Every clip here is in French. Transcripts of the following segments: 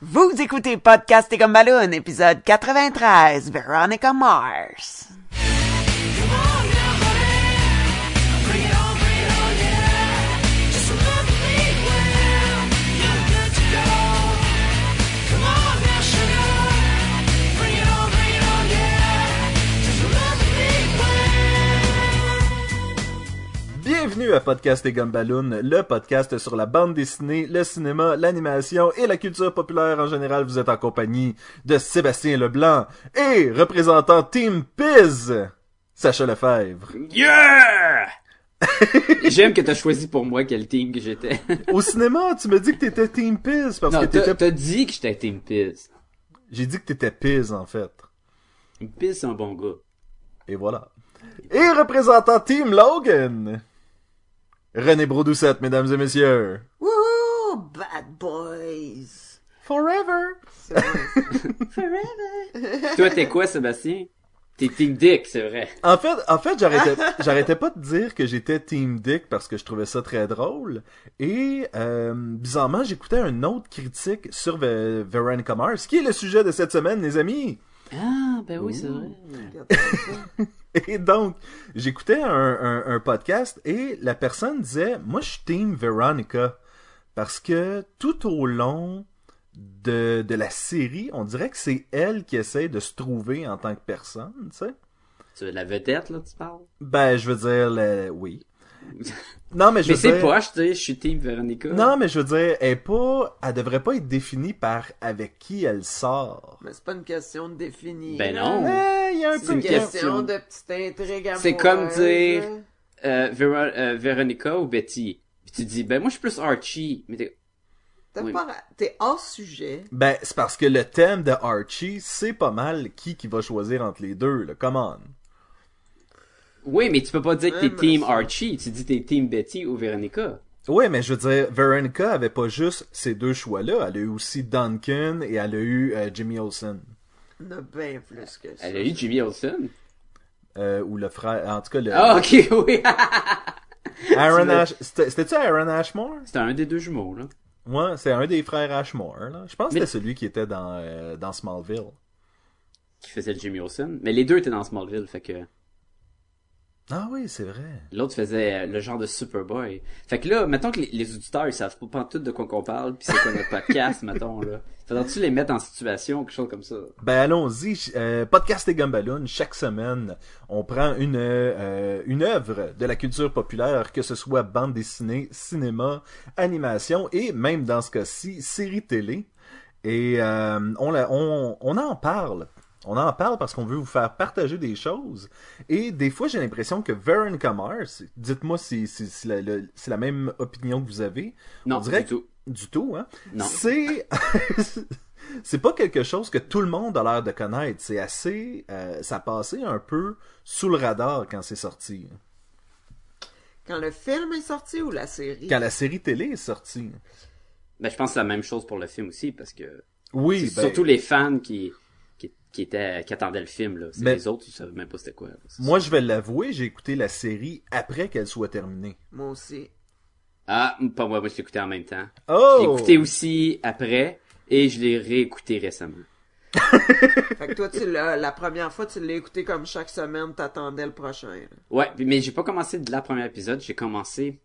Vous écoutez Podcast et comme Balloon, épisode 93, Veronica Mars. Bienvenue à Podcast et Gumballoon, le podcast sur la bande dessinée, le cinéma, l'animation et la culture populaire en général. Vous êtes en compagnie de Sébastien Leblanc et représentant Team Piz, Sacha Lefebvre. Yeah! J'aime que t'as choisi pour moi quel team que j'étais. Au cinéma, tu me dis que t'étais Team Piz parce non, que t'étais... t'as dit que j'étais Team Piz. J'ai dit que t'étais Piz en fait. Piz, c'est un bon gars. Et voilà. Et représentant Team Logan, René Brodoucette, mesdames et messieurs. Woohoo! Bad boys! Forever. Vrai. Toi, t'es quoi, Sébastien? T'es Team Dick, c'est vrai. En fait, en fait, j'arrêtais, j'arrêtais pas de dire que j'étais Team Dick parce que je trouvais ça très drôle. Et euh, bizarrement, j'écoutais un autre critique sur Ve- Veronica Mars, qui est le sujet de cette semaine, les amis. Ah, ben oui, c'est vrai. Et donc, j'écoutais un, un, un podcast et la personne disait, moi, je suis Team Veronica parce que tout au long de, de la série, on dirait que c'est elle qui essaie de se trouver en tant que personne, tu sais. Tu veux de la vedette, là, tu parles? Ben, je veux dire, le- oui. Non, mais je Mais veux c'est dire... poche, tu sais, je suis Team Veronica. Non, mais je veux dire, elle est pas, elle devrait pas être définie par avec qui elle sort. Mais c'est pas une question de définir. Ben non. Eh, il y a un C'est peu une question. question de petite intrigue amoureuse. C'est comme dire- hein. Euh, euh, Veronica ou Betty? Puis tu dis, ben moi, je suis plus Archie. Mais t'es... T'as Oui. pas- T'es hors sujet. Ben, c'est parce que le thème de Archie, c'est pas mal qui qui va choisir entre les deux, là. Come on. Oui, mais tu peux pas dire que t'es Team Archie. Tu dis t'es Team Betty ou Veronica. Ouais, mais je veux dire, Veronica avait pas juste ces deux choix-là. Elle a eu aussi Duncan et elle a eu euh, Jimmy Olsen. On a bien plus que ça. Elle a eu Jimmy Olsen? Euh, ou le frère, en tout cas, le... Ah, ok, oui. Aaron Ash... C'était- C'était-tu Aaron Ashmore? C'était un des deux jumeaux, là. Ouais, c'est un des frères Ashmore, là. Je pense que c'était celui qui était dans, euh, dans Smallville. Qui faisait le Jimmy Olsen. Mais les deux étaient dans Smallville, fait que Ah oui, c'est vrai. l'autre faisait euh, le genre de Superboy. Fait que là, mettons que les, les auditeurs, ils savent pas tout de quoi qu'on parle, puis c'est quoi notre podcast, mettons, là. Faudrait-tu les mettre en situation, quelque chose comme ça? Ben allons-y, euh, podcast et Gumballoon, chaque semaine, on prend une euh, une œuvre de la culture populaire, que ce soit bande dessinée, cinéma, animation et même dans ce cas-ci série télé, et euh, on, la, on on en parle. On en parle parce qu'on veut vous faire partager des choses. Et des fois, j'ai l'impression que Veronica Mars, dites-moi si, si, si la, le- si la même opinion que vous avez. Non, on dirait du tout. Du tout, hein? Non. C'est. c'est pas quelque chose que tout le monde a l'air de connaître. C'est assez. euh, ça a passé un peu sous le radar quand c'est sorti. Quand le film est sorti ou la série? Quand la série télé est sortie. Ben, je pense que c'est la même chose pour le film aussi, parce que Oui, c'est ben, surtout les fans qui, qui, étaient, qui attendaient le film, là. C'est Ben- les autres, ils savaient même pas c'était quoi. là. Moi ça. je vais l'avouer, j'ai écouté la série après qu'elle soit terminée. Moi aussi. Ah, pas moi, moi, je l'ai écouté en même temps. Oh! Je l'ai écouté aussi après, et je l'ai réécouté récemment. Fait que toi, tu l'as, la première fois, tu l'as écouté comme chaque semaine, t'attendais le prochain. là. Ouais, mais j'ai pas commencé de la première épisode, j'ai commencé...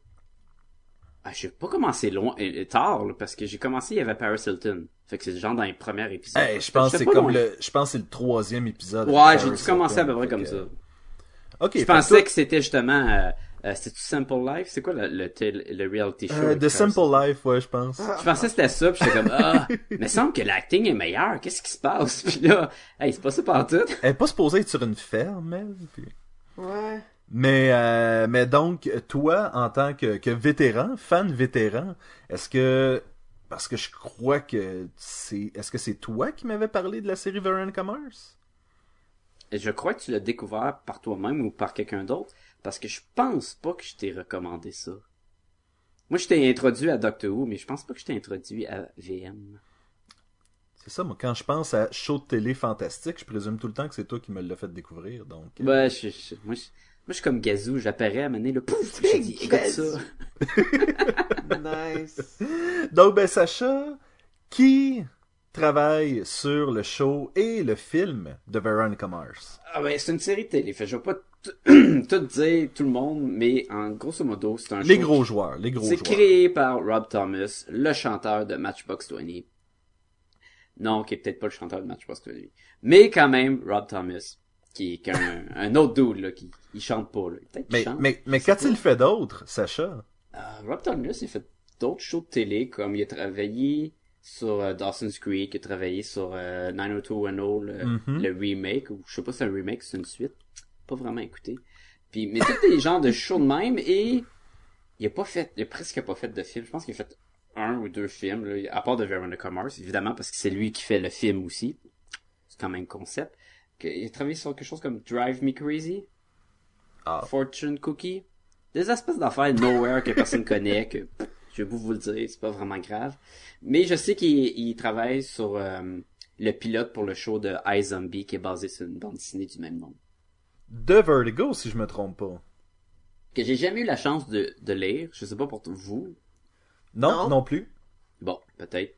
Ah, j'ai pas commencé loin, euh, tard, là, parce que j'ai commencé, il y avait Paris Hilton. Fait que c'est genre dans les premiers épisodes. Hey, je pense que c'est comme loin. le. Je pense que c'est le troisième épisode. Ouais, j'ai dû commencer à peu près comme que- ça. Ok. Je pensais toi- que c'était justement... Euh, euh, C'était-tu Simple Life? C'est quoi le, le, le reality show? Euh, The Simple Life, ouais, je pense. Je pensais que c'était ça, puis j'étais comme, ah, mais il semble que l'acting est meilleur, qu'est-ce qui se passe? Puis là, hey, c'est pas ça partout. Elle est pas supposée être sur une ferme, elle. puis- Ouais. Mais, euh, mais donc, toi, en tant que, que vétéran, fan vétéran, est-ce que, parce que je crois que c'est, est-ce que c'est toi qui m'avais parlé de la série Veronica Mars? Et je crois que tu l'as découvert par toi-même ou par quelqu'un d'autre, parce que je pense pas que je t'ai recommandé ça. Moi, je t'ai introduit à Doctor Who, mais je pense pas que je t'ai introduit à VM. C'est ça, moi, quand je pense à show de télé fantastique, je présume tout le temps que c'est toi qui me l'as fait découvrir, donc. Ouais, je, je- moi, je, moi, je suis comme Gazou, j'apparais à mener le pouf, j'ai dit, écoute Gazou. ça. Nice. Donc, ben, Sacha, qui travaille sur le show et le film de Veronica Mars? Ah ben, c'est une série de télé. Fait, je vais pas tout dire, tout le monde, mais en grosso modo, c'est un Les show gros joueurs, les gros C'est joueurs. créé par Rob Thomas, le chanteur de Matchbox 20. Non, qui est peut-être pas le chanteur de Matchbox 20. Mais quand même, Rob Thomas, qui est qu'un un autre dude, là, qui il chante pas, là. Peut-être qu'il Mais, chante. mais, mais qu'a-t-il fait d'autre, Sacha? Euh, Rob Thomas, il a fait d'autres shows de télé, comme il a travaillé sur euh, Dawson's Creek, il a travaillé sur euh, 90210, le, Mhm. le remake, ou je sais pas si c'est un remake, c'est une suite. Pas vraiment écouté. Puis, mais tous des genres de shows de même, et il a pas fait, il a presque pas fait de film. Je pense qu'il a fait un ou deux films, là, à part de Veronica Mars, évidemment, parce que c'est lui qui fait le film aussi. C'est quand même concept. Il a travaillé sur quelque chose comme Drive Me Crazy, Ah. Fortune Cookie. Des espèces d'affaires nowhere que personne connaît, que pff, je vais vous le dire, c'est pas vraiment grave. Mais je sais qu'il il travaille sur euh, le pilote pour le show de iZombie qui est basé sur une bande dessinée du même nom. De Vertigo, si je me trompe pas. Que j'ai jamais eu la chance de, de lire, je sais pas pour vous. Non, Non. non, plus. Bon, peut-être.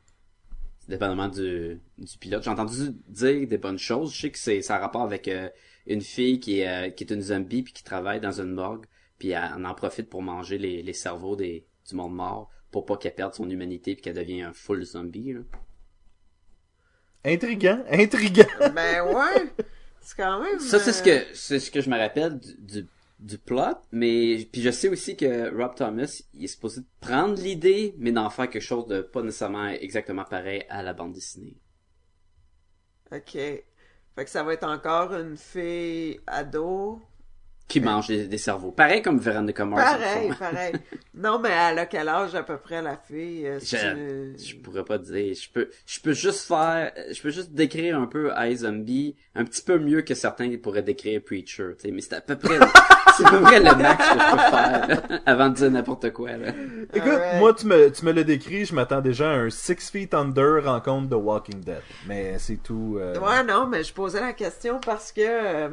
Dépendamment du, du pilote. J'ai entendu dire des bonnes choses. Je sais que c'est ça a rapport avec euh, une fille qui est, euh, qui est une zombie puis qui travaille dans une morgue. Puis elle, elle en profite pour manger les, les cerveaux des, du monde mort pour pas qu'elle perde son humanité puis qu'elle devienne un full zombie. Là. Intriguant, intriguant. Ben ouais. C'est quand même. Ça, c'est ce euh, que c'est ce que je me rappelle du, du, du plot, mais puis je sais aussi que Rob Thomas, il est supposé prendre l'idée, mais d'en faire quelque chose de pas nécessairement exactement pareil à la bande dessinée. Ok. Fait que ça va être encore une fille ado? Qui mange des, des cerveaux. Pareil comme Veronica Mars. Pareil, fond. pareil. Non, mais elle a quel âge à peu près la fille? euh, si Je, tu- je pourrais pas dire. Je peux, je peux juste faire, je peux juste décrire un peu iZombie un petit peu mieux que certains pourraient décrire Preacher, tu sais, mais c'est à peu près, c'est à peu près le max que je peux faire là, avant de dire n'importe quoi, là. Écoute, moi, tu me, tu me l'as décrit, je m'attends déjà à un Six Feet Under rencontre de Walking Dead. Mais c'est tout. euh, Ouais, non, mais je posais la question parce que euh,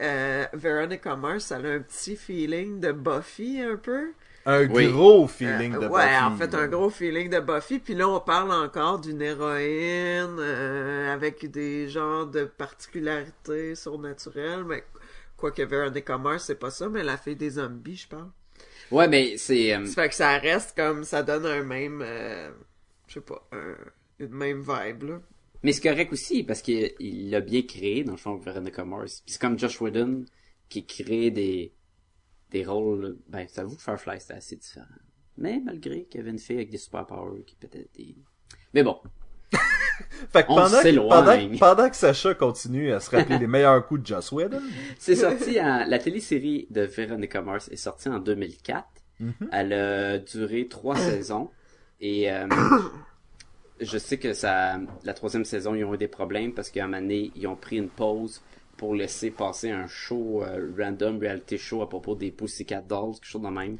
euh, Veronica Mars, elle a un petit feeling de Buffy un peu. Un Oui. gros feeling Euh, de ouais, Buffy, en fait, un gros feeling de Buffy. Puis là, on parle encore d'une héroïne euh, avec des genres de particularités surnaturelles. Mais quoique Veronica Mars, c'est pas ça, mais la fille des zombies, je parle. Ouais, mais c'est, euh, Ça fait que ça reste comme, ça donne un même, euh, je sais pas, un, une même vibe, là. Mais c'est correct aussi parce qu'il il l'a bien créé dans le fond Veronica Mars. Puis c'est comme Josh Whedon qui crée des des rôles. Ben, ça vous Firefly c'était assez différent. Mais malgré qu'il y avait une fille avec des super powers qui peut-être des. Mais bon, Fait que pendant, que, pendant, pendant que Sacha continue à se rappeler les meilleurs coups de Joss Whedon, C'est sorti en, la télésérie de Veronica Mars est sortie en 2004. Mhm. Elle a duré trois saisons et euh, je sais que ça, la troisième saison ils ont eu des problèmes parce qu'à un moment donné ils ont pris une pause pour laisser passer un show euh, random reality show à propos des Pussycat Dolls quelque chose de même.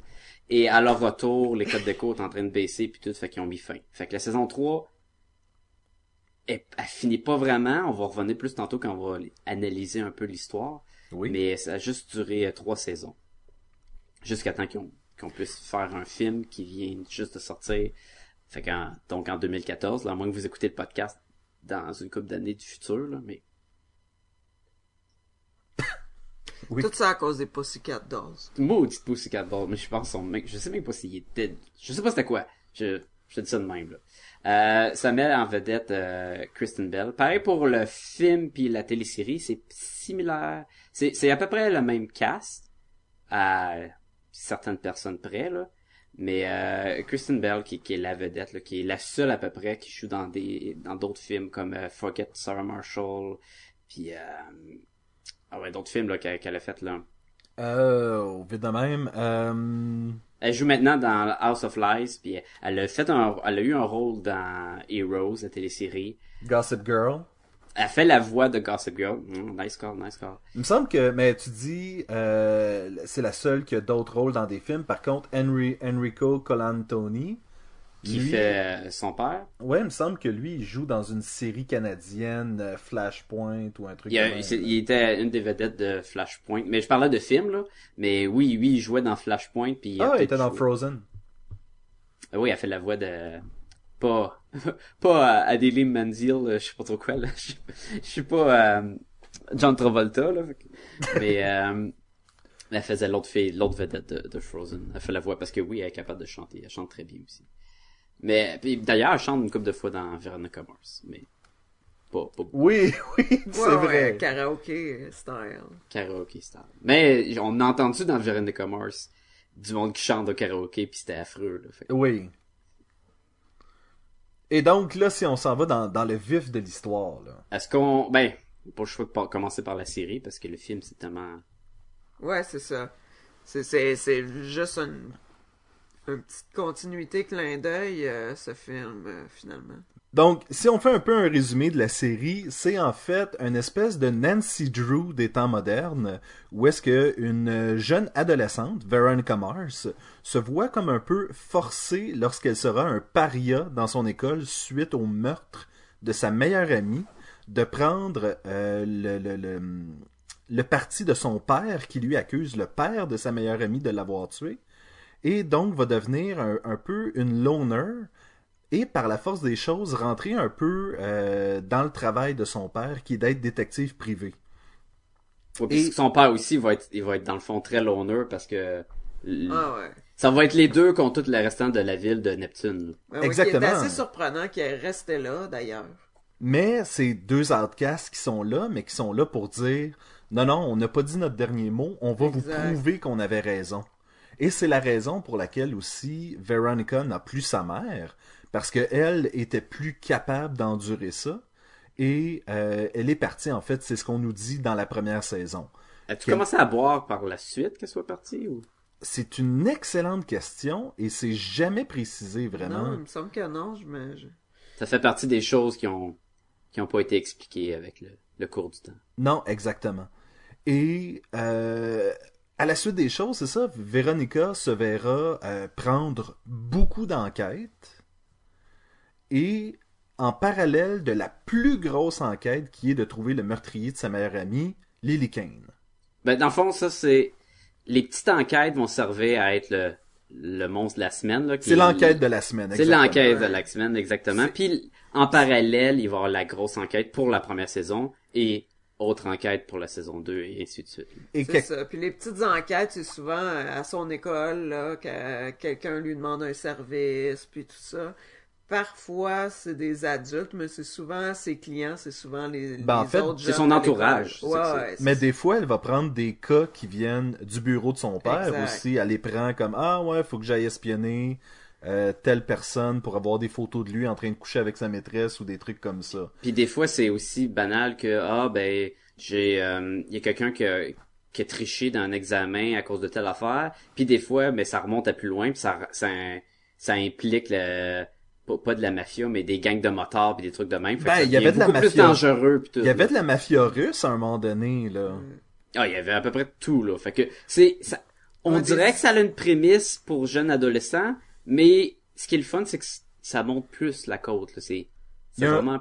Et à leur retour les codes d'écho sont en train de baisser puis tout fait qu'ils ont mis fin. Fait que la saison 3 elle, elle finit pas vraiment. On va revenir plus tantôt quand on va analyser un peu l'histoire. oui. Mais ça a juste duré euh, trois saisons. Jusqu'à temps qu'on qu'on puisse faire un film qui vient juste de sortir. Fait qu'en, donc en 2014, là, à moins que vous écoutez le podcast dans une couple d'années du futur, là, mais Oui. Tout ça à cause des Pussycat Dolls. maudit Pussycat Ball, mais je pense son mec, je sais même pas s'il était, je sais pas c'était quoi. Je, je te dis ça de même, là. Euh, ça met en vedette euh, Kristen Bell. Pareil pour le film puis la télésérie, c'est similaire. C'est, c'est à peu près le même cast à certaines personnes près, là. Mais euh, Kristen Bell, qui, qui est la vedette, là, qui est la seule à peu près qui joue dans des dans d'autres films comme euh, Forget Sarah Marshall, puis euh, ah ouais, d'autres films qu'elle a fait là. Euh, vite de même. Euh... Elle joue maintenant dans House of Lies, puis elle a fait un, elle a eu un rôle dans Heroes, la télésérie. Gossip Girl. Elle fait la voix de Gossip Girl. Mm, nice call, nice call. Il me semble que, mais tu dis, euh, c'est la seule qui a d'autres rôles dans des films. Par contre, Henry, Enrico Colantoni, Qui lui- fait euh, son père. Ouais, il me semble que lui, il joue dans une série canadienne, euh, Flashpoint ou un truc Il, a- comme il il était une des vedettes de Flashpoint. Mais je parlais de film, là. Mais oui, oui, il jouait dans Flashpoint, puis Ah, il était dans joué- Frozen. Ah Oui, elle fait la voix de pas pas euh, Adélie Manzil, euh, je sais pas trop quoi là. Je, je suis pas euh, John Travolta là. fait que- Mais euh, elle faisait l'autre fille, l'autre vedette de, de Frozen. Elle fait la voix parce que oui, elle est capable de chanter. Elle chante très bien aussi. Mais d'ailleurs, elle chante une couple de fois dans Veronica Mars. Mais pas, pas Oui, oui, c'est Ouais, ouais, vrai. karaoké style. karaoké style. Mais on a entendu dans Veronica Mars du monde qui chante au karaoké puis c'était affreux là. Fait que- Oui. Et donc là, si on s'en va dans, dans le vif de l'histoire, là. Est-ce qu'on ben pas le choix de par- commencer par la série parce que le film c'est tellement Ouais, c'est ça. C'est, c'est, c'est juste une, une petite continuité clin d'œil, euh, ce film, euh, finalement. Donc, si on fait un peu un résumé de la série, c'est en fait une espèce de Nancy Drew des temps modernes, où est-ce que une jeune adolescente, Veronica Mars, se voit comme un peu forcée lorsqu'elle sera un paria dans son école suite au meurtre de sa meilleure amie, de prendre euh, le, parti de son père qui lui accuse le père de sa meilleure amie de l'avoir tué, et donc va devenir un, un peu une loner, et par la force des choses rentrer un peu euh, dans le travail de son père qui est d'être détective privé. Ouais, Et- son père aussi va être il va être dans le fond très loner parce que Ah ouais. ça va être les deux contre tout le restant de la ville de Neptune. Ben oui, Exactement. Qui est assez surprenant qu'elle restait là, d'ailleurs. Mais c'est deux outcasts qui sont là, mais qui sont là pour dire non, non, on n'a pas dit notre dernier mot, on va vous prouver qu'on avait raison. Et c'est la raison pour laquelle aussi Veronica n'a plus sa mère, parce qu'elle était plus capable d'endurer ça. Et euh, elle est partie, en fait, c'est ce qu'on nous dit dans la première saison. As-tu commencé à boire par la suite qu'elle soit partie ou? C'est une excellente question et c'est jamais précisé vraiment. Non, il me semble que non, je me... je- ça fait partie des choses qui ont qui ont pas été expliquées avec le, le cours du temps. Non, exactement. Et euh, à la suite des choses, c'est ça, Véronica se verra euh, prendre beaucoup d'enquêtes et en parallèle de la plus grosse enquête qui est de trouver le meurtrier de sa meilleure amie, Lily Kane. Ben dans le fond ça c'est les petites enquêtes vont servir à être le le monstre de la semaine là. qui- C'est l'enquête de la semaine. C'est exactement. l'enquête de la semaine, exactement. Puis en parallèle, il va y avoir la grosse enquête pour la première saison et autre enquête pour la saison 2 et ainsi de suite. Et C'est que- ça. Puis les petites enquêtes, c'est souvent euh, à son école, là, que quelqu'un lui demande un service, puis tout ça. Parfois, c'est des adultes, mais c'est souvent ses clients, c'est souvent les, Ben, en fait, autres c'est son entourage, Ouais, Mais des fois, elle va prendre des cas qui viennent du bureau de son père Exact. aussi. Elle les prend comme Ah ouais, faut que j'aille espionner euh, telle personne pour avoir des photos de lui en train de coucher avec sa maîtresse ou des trucs comme ça. Puis des fois, c'est aussi banal que ah ben j'ai euh, il y a quelqu'un qui a, qui a triché dans un examen à cause de telle affaire. Puis des fois, mais ça remonte à plus loin, puis ça ça ça implique le pas, pas de la mafia, mais des gangs de motards puis des trucs de même. Ben, il y avait de la beaucoup plus mafia. dangereux. Il y avait de la mafia russe à un moment donné, là. Ah, il y avait à peu près tout, là. Fait que, c'est, ça, on Ouais, dirait que ça a une prémisse pour jeunes adolescents, mais ce qui est le fun, c'est que ça monte plus la côte, là. C'est, Il c'est y a un- vraiment,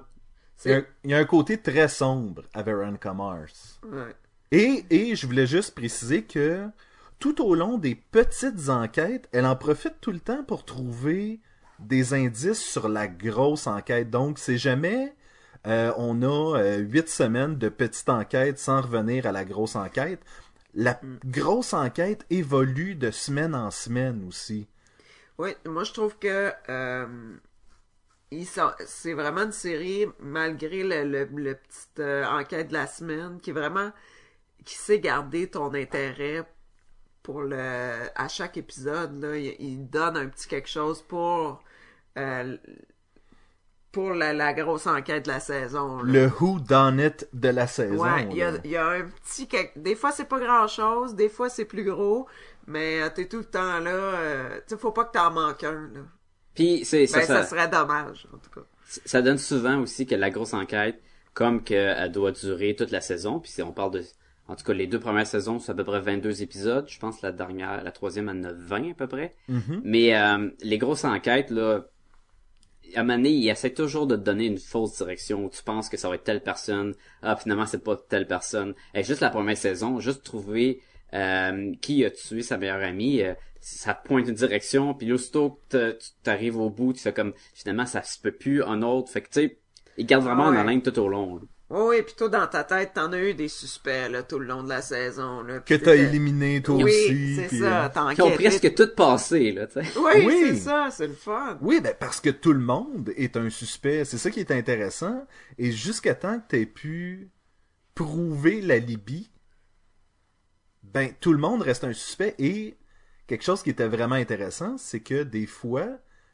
Il y, a, un- il y a un côté très sombre à Veronica Mars. Ouais. Et, et je voulais juste préciser que tout au long des petites enquêtes, elle en profite tout le temps pour trouver des indices sur la grosse enquête. Donc, c'est jamais euh, on a euh, huit semaines de petite enquête sans revenir à la grosse enquête. La grosse enquête évolue de semaine en semaine aussi. Oui, moi je trouve que euh, c'est vraiment une série, malgré le, le, le petite euh, enquête de la semaine, qui est vraiment qui sait garder ton intérêt pour le à chaque épisode. Là, il, il donne un petit quelque chose pour euh, pour la, la grosse enquête de la saison. là. Le who done it de la saison. Ouais, il y a, il y a un petit... quelque- Des fois, c'est pas grand-chose, des fois, c'est plus gros, mais euh, t'es tout le temps là. euh, Tu faut pas que t'en manques un, là. puis c'est, ça, Ben, ça, ça, serait dommage, en tout cas. ça donne souvent aussi que la grosse enquête, comme qu'elle doit durer toute la saison, puis c'est, on parle de, en tout cas, les deux premières saisons, c'est à peu près 22 épisodes. Je pense que la dernière, la troisième, en a 20 à peu près. Mhm. Mais euh, les grosses enquêtes, là, à un moment donné, ils essaient toujours de te donner une fausse direction où tu penses que ça va être telle personne. Ah, finalement, c'est pas telle personne. Et juste la première saison, juste trouver euh, qui a tué sa meilleure amie, euh, ça te pointe une direction, puis aussitôt que tu t'arrives au bout, tu fais comme, finalement, ça se peut plus, un autre. Fait que, tu sais, il garde vraiment Ah en ouais. haleine tout au long. là. Oh oui, puis toi, dans ta tête, t'en as eu des suspects, là, tout le long de la saison, là. Que t'as éliminé toi Oui, aussi. c'est ça, euh, Qui ont presque tout passé, là, tu sais. Oui, Oui. c'est ça, c'est le fun. Oui, ben parce que tout le monde est un suspect. C'est ça qui est intéressant. Et jusqu'à temps que tu aies pu prouver la Libye, ben tout le monde reste un suspect. Et quelque chose qui était vraiment intéressant, c'est que des fois,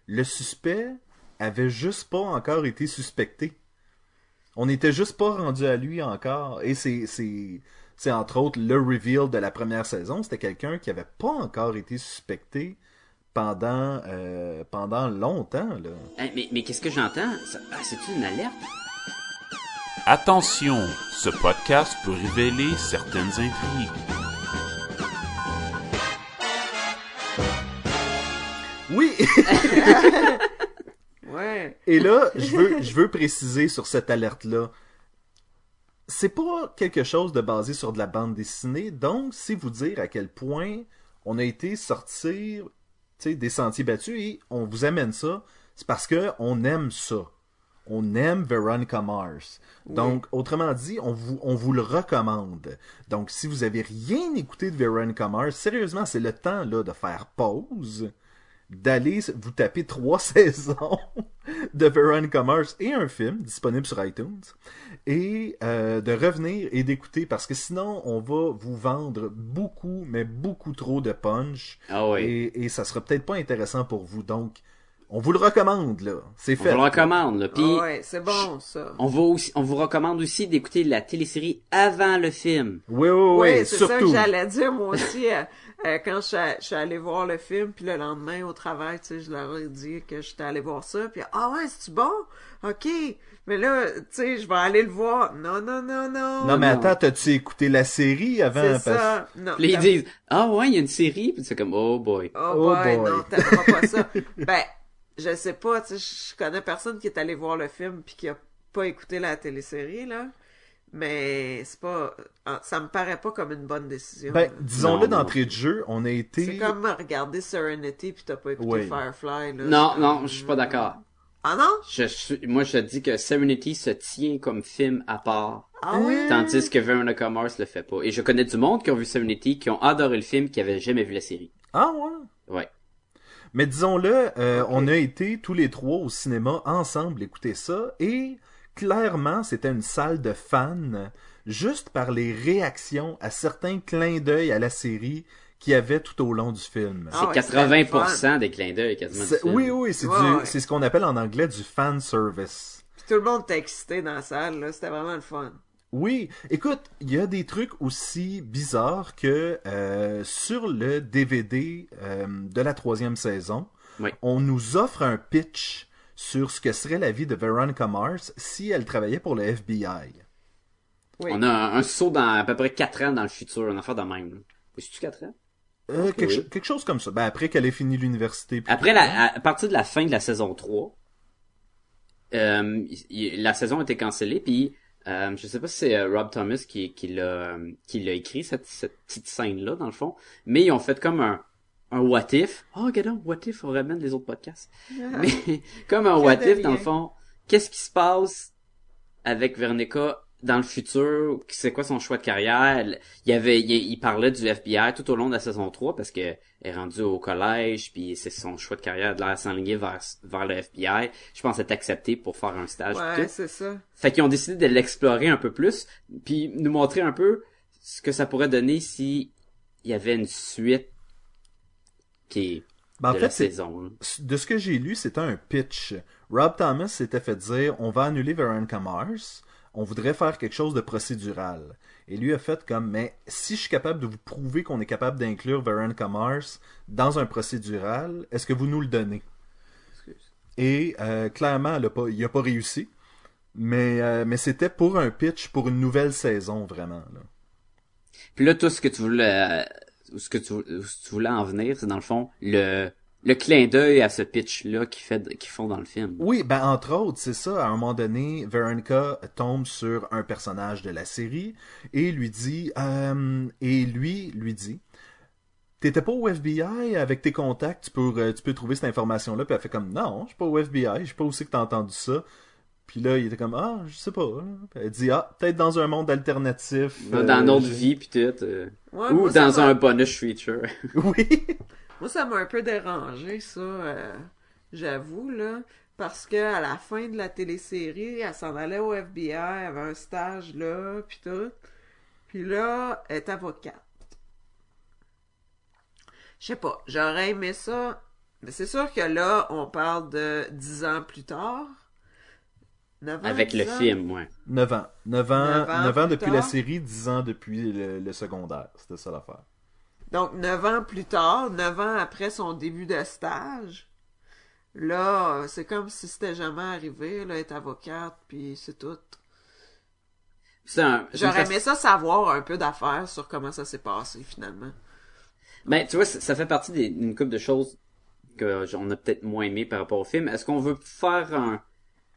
le suspect avait juste pas encore été suspecté. On n'était juste pas rendu à lui encore. Et c'est, c'est, c'est entre autres le reveal de la première saison. C'était quelqu'un qui avait pas encore été suspecté pendant, euh, pendant longtemps. Là. Mais mais qu'est-ce que j'entends? Ah, c'est-tu une alerte? Attention, ce podcast peut révéler certaines intrigues. Oui! Ouais. Et là, je veux, je veux préciser sur cette alerte-là. C'est pas quelque chose de basé sur de la bande dessinée, donc c'est vous dire à quel point on a été sortir des sentiers battus et on vous amène ça. C'est parce que on aime ça. On aime Veronica Mars. Donc, autrement dit, on vous, on vous le recommande. Donc, si vous avez rien écouté de Veronica Mars, sérieusement, c'est le temps là de faire pause d'aller vous taper trois saisons de Veronica Mars et un film disponible sur iTunes et euh, de revenir et d'écouter parce que sinon on va vous vendre beaucoup mais beaucoup trop de punch Ah oui. et, et ça sera peut-être pas intéressant pour vous donc on vous le recommande là c'est On fait vous le recommande, là. Puis, Ah ouais, c'est bon, ça. on, va aussi, on vous recommande aussi d'écouter la télésérie avant le film. oui oui oui Ouais, c'est ça que surtout j'allais dire, moi aussi, euh, quand je suis, a- je suis allé voir le film, puis le lendemain, au travail, tu sais, je leur ai dit que j'étais allé voir ça, puis « Ah ouais, c'est-tu bon? OK. Mais là, tu sais, je vais aller le voir. Non, non, non, non. non mais non. attends t'as-tu écouté la série avant? C'est parce- ça. Non. Ils disent, ah ouais, il y a une série. Puis c'est comme, oh boy. Oh, Oh boy, boy. non, t'aimeras pas ça. ben, je sais pas, tu sais, je connais personne qui est allé voir le film puis qui a pas écouté la télésérie, là. Mais c'est pas... ah, Ça me paraît pas comme une bonne décision. ben là. disons-le d'entrée de jeu on a été C'est comme regarder Serenity puis t'as pas écouté Oui. Firefly, là. Non, non, je suis pas d'accord. Ah non? Je, je- moi, je dis que Serenity se tient comme film à part. Ah oui? Tandis que Veronica Mars le fait pas. Et je connais du monde qui ont vu Serenity, qui ont adoré le film, qui avaient jamais vu la série. ah ouais? Ouais. Mais disons-le, euh, on a été tous les trois au cinéma ensemble écouter ça et clairement c'était une salle de fans juste par les réactions à certains clins d'œil à la série qu'il y avait tout au long du film. Ah c'est ouais, 80% des clins d'œil quasiment. Du film. oui, oui, c'est Ouais, du- ouais. c'est ce qu'on appelle en anglais du fan service. Puis tout le monde était excité dans la salle. C'était vraiment le fun. Oui, écoute, il y a des trucs aussi bizarres que euh, sur le DVD euh, de la troisième saison, Oui. on nous offre un pitch sur ce que serait la vie de Veronica Mars si elle travaillait pour le FBI. Oui. On a un, un saut dans à peu près 4 ans dans le futur, une affaire de même. C'est-tu 4 ans? Euh, quelque, Oui? cho- quelque chose comme ça. Ben, après qu'elle ait fini l'université. Après, la, hein. à, partir de la fin de la saison 3, euh, la saison a été cancellée, puis euh, je sais pas si c'est euh, Rob Thomas qui, qui l'a qui l'a écrit, cette, cette petite scène-là, dans le fond, mais ils ont fait comme un, un what if. Oh, regarde, what if, on ramène les autres podcasts. Mais comme un what if, dans le fond, qu'est-ce qui se passe avec Veronica dans le futur, c'est quoi son choix de carrière? Il y avait, il, il parlait du FBI tout au long de la saison 3 parce que elle est rendue au collège, puis c'est son choix de carrière de l'air s'enligner vers, vers le FBI. Je pense être accepté pour faire un stage. Ouais, c'est ça. Fait qu'ils ont décidé de l'explorer un peu plus, puis nous montrer un peu ce que ça pourrait donner si il y avait une suite qui Ben, en de fait, la saison. de ce que j'ai lu, c'était un pitch. Rob Thomas s'était fait dire on va annuler Veronica Mars, on voudrait faire quelque chose de procédural. Et lui a fait comme mais si je suis capable de vous prouver qu'on est capable d'inclure Veronica Mars dans un procédural, est-ce que vous nous le donnez? Excuse. Et euh, clairement, elle a pas, il a pas réussi. Mais, euh, mais c'était pour un pitch pour une nouvelle saison, vraiment. Là. Puis là, tout ce que tu voulais, ce que tu, voulais en venir, c'est dans le fond le le clin d'œil à ce pitch-là qu'ils font dans le film. Oui, ben entre autres, c'est ça. À un moment donné, Veronica tombe sur un personnage de la série et lui dit, euh, et lui lui dit, t'étais pas au FBI avec tes contacts, tu peux, tu peux trouver cette information-là. Puis elle fait comme, non, je suis pas au FBI, je sais pas où c'est que t'as entendu ça. Puis là, il était comme, ah, je sais pas. Puis elle dit, ah, peut-être dans un monde alternatif. Dans euh, notre vie euh, Ouais, ou moi, dans un bonus feature. Oui. Moi, ça m'a un peu dérangé, ça, euh, j'avoue, là. Parce que à la fin de la télésérie, elle s'en allait au FBI, elle avait un stage là, puis tout. Puis là, elle est avocate. Je sais pas, j'aurais aimé ça. Mais c'est sûr que là, on parle de dix ans plus tard. Ans, Avec le ans? film, ouais. 9 ans. 9 ans, Neuf ans 9 depuis la série, 10 ans depuis le, le secondaire. C'était ça l'affaire. Donc, neuf ans plus tard, neuf ans après son début de stage, là, euh, c'est comme si c'était jamais arrivé, là, être avocate, puis c'est tout. Un, J'aurais aimé ça savoir un peu d'affaires sur comment ça s'est passé, finalement. Ben, tu vois, ça, ça fait partie d'une couple de choses que on a peut-être moins aimé par rapport au film. Est-ce qu'on veut faire un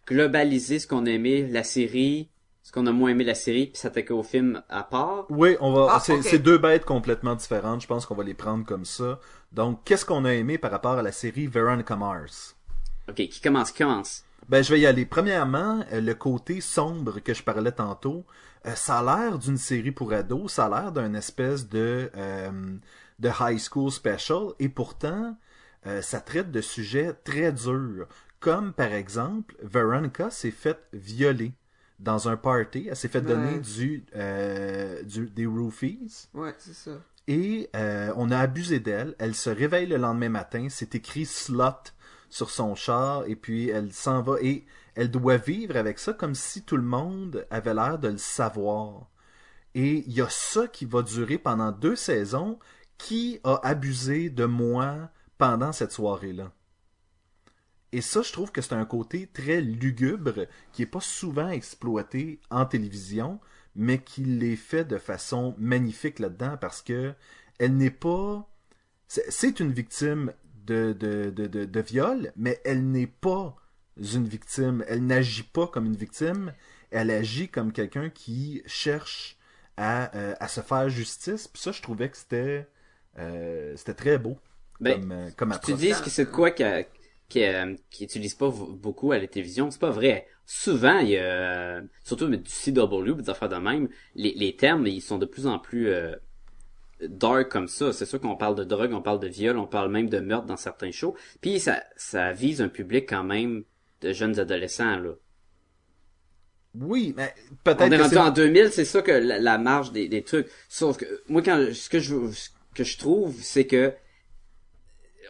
globaliser ce qu'on a aimé la série, ce qu'on a moins aimé la série, puis s'attaquer au film à part? Oui, on va. Ah, c'est deux bêtes complètement différentes. Je pense qu'on va les prendre comme ça. Donc, qu'est-ce qu'on a aimé par rapport à la série Veronica Mars? Ok, qui commence, qui commence? Ben, je vais y aller. Premièrement, euh, le côté sombre que je parlais tantôt, euh, ça a l'air d'une série pour ados, ça a l'air d'un espèce de, euh, de high school special, et pourtant, euh, ça traite de sujets très durs, comme par exemple, Veronica s'est faite violer dans un party, elle s'est fait donner du, euh, du, des roofies, Ouais, c'est ça. et euh, on a abusé d'elle. Elle se réveille le lendemain matin, c'est écrit slot sur son char et puis elle s'en va et elle doit vivre avec ça comme si tout le monde avait l'air de le savoir. Et il y a ça qui va durer pendant deux saisons. Qui a abusé de moi pendant cette soirée-là? Et ça, je trouve que c'est un côté très lugubre qui est pas souvent exploité en télévision, mais qui l'est fait de façon magnifique là-dedans parce que elle n'est pas. c'est- une victime de, de, de, de, de viol, mais elle n'est pas une victime. Elle n'agit pas comme une victime. Elle agit comme quelqu'un qui cherche à, euh, à se faire justice. Puis ça, je trouvais que c'était euh, c'était très beau Ben, comme, euh, comme Tu dis que c'est de quoi qui qui qui utilise pas beaucoup à la télévision, c'est pas vrai. Souvent, il y a surtout mais du CW, des affaires de même, les, les termes ils sont de plus en plus euh, dark comme ça. C'est sûr qu'on parle de drogue, on parle de viol, on parle même de meurtre dans certains shows. Puis ça ça vise un public quand même de jeunes adolescents là. Oui, mais On peut-être est que rendu en 2000, c'est ça que la, la marge des, des trucs. Sauf que moi quand ce que je ce que je trouve, c'est que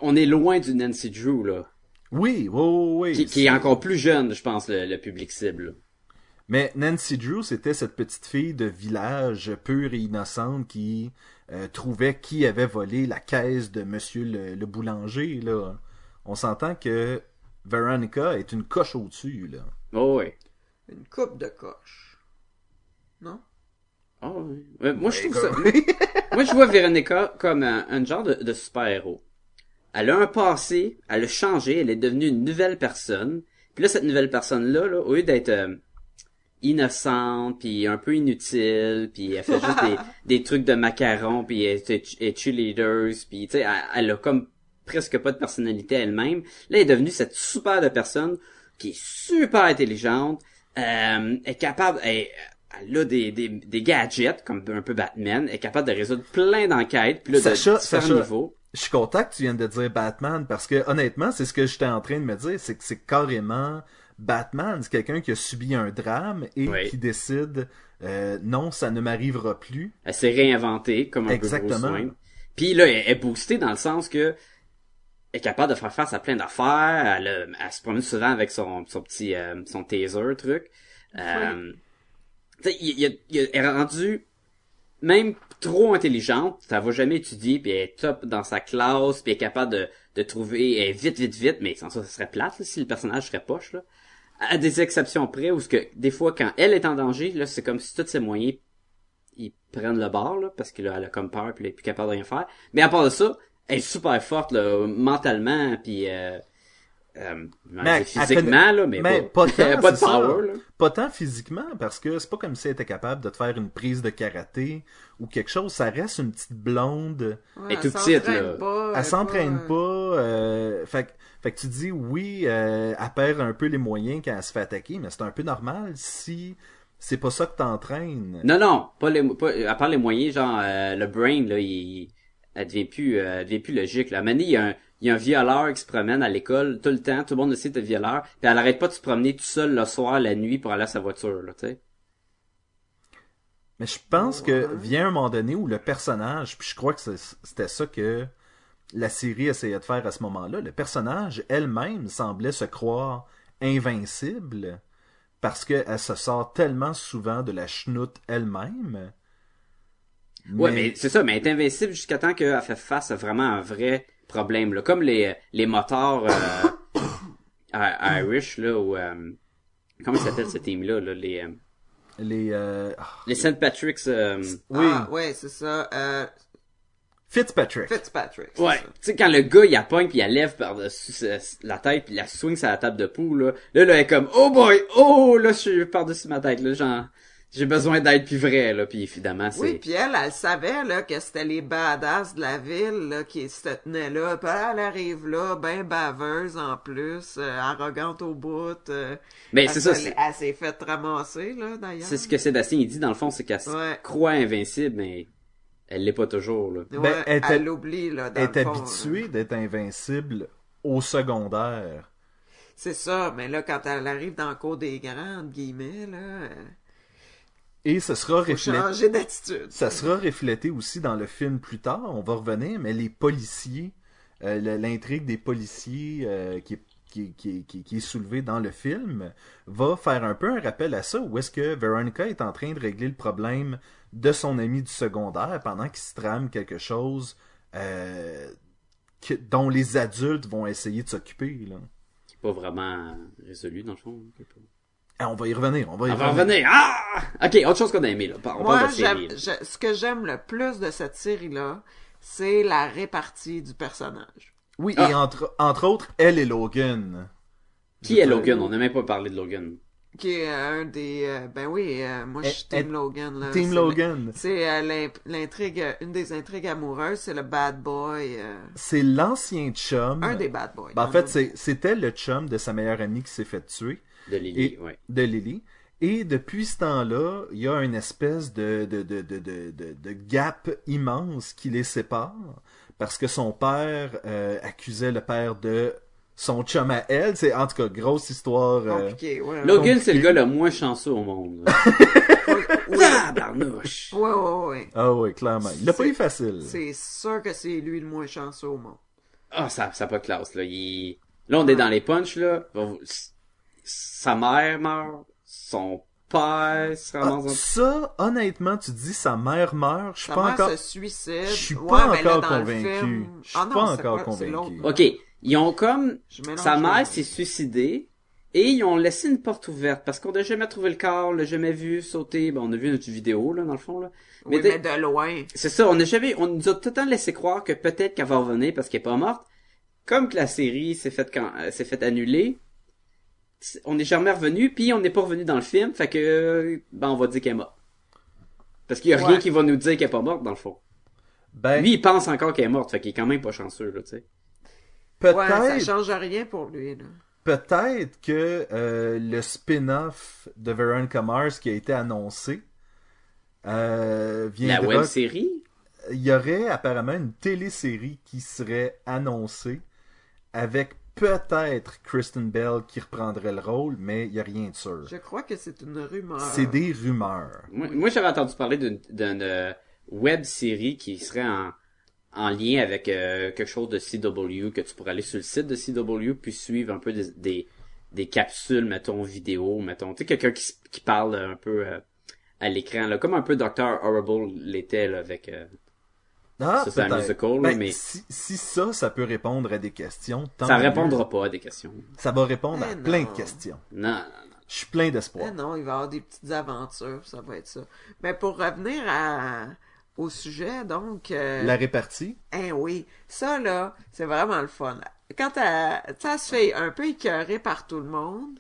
on est loin du Nancy Drew là. Oui, oui, oui, oui. qui, qui est encore plus jeune, je pense, le, le public cible. Mais Nancy Drew, c'était cette petite fille de village pure et innocente qui euh, trouvait qui avait volé la caisse de Monsieur le, le boulanger. Là. On s'entend que Veronica est une coche au-dessus. Là. Oh oui. Une coupe de coche. Non? Oh, oui. Ouais, moi, je trouve ça... Moi, je vois Veronica comme un, un genre de, de super-héros. Elle a un passé, elle a changé, elle est devenue une nouvelle personne. Puis là, cette nouvelle personne-là, là, au lieu d'être euh, innocente, puis un peu inutile, puis elle fait juste des, des trucs de macarons, puis elle est, elle cheerleaders, puis tu sais, elle, elle a comme presque pas de personnalité elle-même. Là, elle est devenue cette super de personne qui est super intelligente, euh, est capable, elle, elle a des, des, des gadgets, comme un peu Batman, est capable de résoudre plein d'enquêtes, puis là, Sacha, de différents Sacha. niveaux. Je suis content que tu viennes de dire Batman parce que honnêtement, c'est ce que j'étais en train de me dire, c'est que c'est carrément Batman, c'est quelqu'un qui a subi un drame et Oui. qui décide euh, non, ça ne m'arrivera plus. Elle s'est réinventée comme un Exactement. peu. Puis là, elle est boostée dans le sens que elle est capable de faire face à plein d'affaires. Elle, a- elle se promène souvent avec son, son petit euh, son taser truc. Euh, tu sais, il il elle est rendue même trop intelligente. Ça va jamais étudier, puis elle est top dans sa classe, puis elle est capable de, trouver elle est vite, vite, vite. Mais sans ça, ça serait plate si le personnage serait poche. Là. À des exceptions près, où ce que des fois, quand elle est en danger, là, c'est comme si tous ses moyens ils prennent le bord là, parce qu'elle a comme peur puis elle est plus capable de rien faire. Mais à part de ça, elle est super forte, là, mentalement, puis euh, euh, physiquement, là, mais, mais pas, pas tant, pas de c'est ça. power, là. Pas tant physiquement, parce que c'est pas comme si elle était capable de te faire une prise de karaté ou quelque chose. Ça reste une petite blonde. Ouais, Elle est toute s'entraîne petite, là. pas, Elle s'entraîne euh, pas. euh, fait, que- fait que tu dis, oui, euh, elle perd un peu les moyens quand elle se fait attaquer, mais c'est un peu normal si c'est pas ça que t'entraînes. Non, non, pas les, pas, à part les moyens, genre, euh, le brain, là, il, elle devient plus, euh, elle devient plus logique, là. À un moment donné, il y a un, il y a un violeur qui se promène à l'école tout le temps, tout le monde essaie de violeur, puis elle arrête pas de se promener tout seul le soir, la nuit, pour aller à sa voiture, là, tu sais. Mais je pense que vient un moment donné où le personnage, puis je crois que c'est- c'était ça que la série essayait de faire à ce moment-là, le personnage elle-même semblait se croire invincible parce qu'elle se sort tellement souvent de la chenoute elle-même. Ouais, mais c'est ça, mais elle est invincible jusqu'à temps qu'elle fait face à vraiment un vrai problème, là. Comme les, les motards, euh, Irish, là, ou, euh, comment s'appelle ce team-là, là, les, euh, les euh, ah, les St. Patrick's, euh, oui, Ah, ouais, c'est ça. Euh, Fitzpatrick. Fitzpatrick. Ouais, tu sais quand le gars il la pogne puis il lève par-dessus sa- la tête puis il la swing sur la table de poule là, là là elle est comme oh boy, oh là je suis par-dessus ma tête là, genre j'ai besoin d'aide puis vrai là puis évidemment c'est Oui, puis elle, elle savait là que c'était les badass de la ville là, qui se tenaient là. Puis elle arrive là, ben baveuse en plus, euh, arrogante au bout. euh, mais c'est ça Elle s'est fait ramasser là d'ailleurs. c'est ce que Sébastien il dit dans le fond c'est qu'elle se croit invincible mais elle l'est pas toujours là. Ouais, Ben, elle l'oublie là. Dans Elle est le fond, habituée d'être invincible au secondaire. C'est ça, mais là quand elle arrive dans le cours des grands, entre guillemets là, euh, Et ce sera faut reflété. changer d'attitude. Ça sera reflété aussi dans le film plus tard, on va revenir, mais les policiers, euh, l'intrigue des policiers euh, qui, est, qui, qui, qui, qui est soulevée dans le film va faire un peu un rappel à ça, où est-ce que Veronica est en train de régler le problème de son ami du secondaire pendant qu'il se trame quelque chose euh, que- dont les adultes vont essayer de s'occuper. Là. qui est pas vraiment résolu dans le fond. Ah, on va y revenir, on va y On va revenir. revenir. Ah! OK, autre chose qu'on a aimé là. On Moi, parle de j'aime, série. là. je- ce que j'aime le plus de cette série-là, c'est la répartie du personnage. Oui, Ah. et entre, entre autres, elle et Logan. Qui est Logan? On n'a même pas parlé de Logan. Qui est un des... euh, ben oui, euh, moi, je suis Eh, Team eh, Logan. Là. Team Logan. C'est euh, l'in- l'intrigue, euh, une des intrigues amoureuses, c'est le bad boy. euh, C'est l'ancien chum. un des bad boys. Ben, en fait, c'était le chum de sa meilleure amie qui s'est fait tuer, De Lily, Et- ouais. de Lily. Et depuis ce temps-là, il y a une espèce de, de, de, de, de, de- de gap immense qui les sépare. Parce que son père euh, accusait le père de son chum à elle. C'est en tout cas grosse histoire. euh, compliqué, ouais. Logan, compliqué. c'est le gars le moins chanceux au monde. Oui. Ah, barnouche! Ouais, ouais, ouais. Ah oui, clairement. Il l'a pas eu facile. C'est sûr que c'est lui le moins chanceux au monde. Ah, ça, ça a pas de classe, là. Il... Là, on est dans les punchs, là. Sa mère meurt. Son père se Ah, ramasse dans... ça, honnêtement, tu dis sa mère meurt. Je suis pas mère encore. se suicide. Je suis Ouais, pas là, encore convaincu. film- Je suis Ah non, pas encore convaincu. OK. Ils ont comme... Sa mère s'est suicidée. Et ils ont laissé une porte ouverte. Parce qu'on n'a jamais trouvé le corps, on l'a jamais vu sauter. Bon, on a vu notre vidéo, là, dans le fond, là. Oui, mais de loin. C'est ça, on n'a jamais, on nous a tout le temps laissé croire que peut-être qu'elle va revenir parce qu'elle est pas morte. Comme que la série s'est faite quand, euh, s'est fait annuler, on n'est jamais revenu, puis on n'est pas revenu dans le film, fait que, euh, ben, on va dire qu'elle est morte. Parce qu'il y a rien qui va nous dire qu'elle est pas morte, dans le fond. Ben, Lui, il pense encore qu'elle est morte, fait qu'il est quand même pas chanceux, là, tu sais. Ouais, ça peut-être, change rien pour lui, là. peut-être que euh, le spin-off de Veronica Mars qui a été annoncé euh, La viendra. web série, Il y aurait apparemment une télésérie qui serait annoncée avec peut-être Kristen Bell qui reprendrait le rôle, mais il n'y a rien de sûr. Je crois que c'est une rumeur. C'est des rumeurs. moi, moi, j'avais entendu parler d'une, d'une euh, web série qui serait en, en lien avec euh, quelque chose de CW, que tu pourrais aller sur le site de CW puis suivre un peu des, des, des capsules, mettons, vidéo, mettons. Tu sais, quelqu'un qui, qui parle un peu euh, à l'écran, là, comme un peu Dr. Horrible l'était là, avec... euh, Ah, Ça, c'est un musical, Ben, mais- si, si ça, ça peut répondre à des questions, tant ça mieux. répondra pas à des questions. Ça va répondre à Eh plein de questions. Non, non, non. Je suis plein d'espoir. Eh non, il va y avoir des petites aventures, ça va être ça. Mais pour revenir à, au sujet, donc... euh, La répartie. Hein, oui, ça là, c'est vraiment le fun. Quand elle, tu sais, elle se fait un peu écœurer par tout le monde,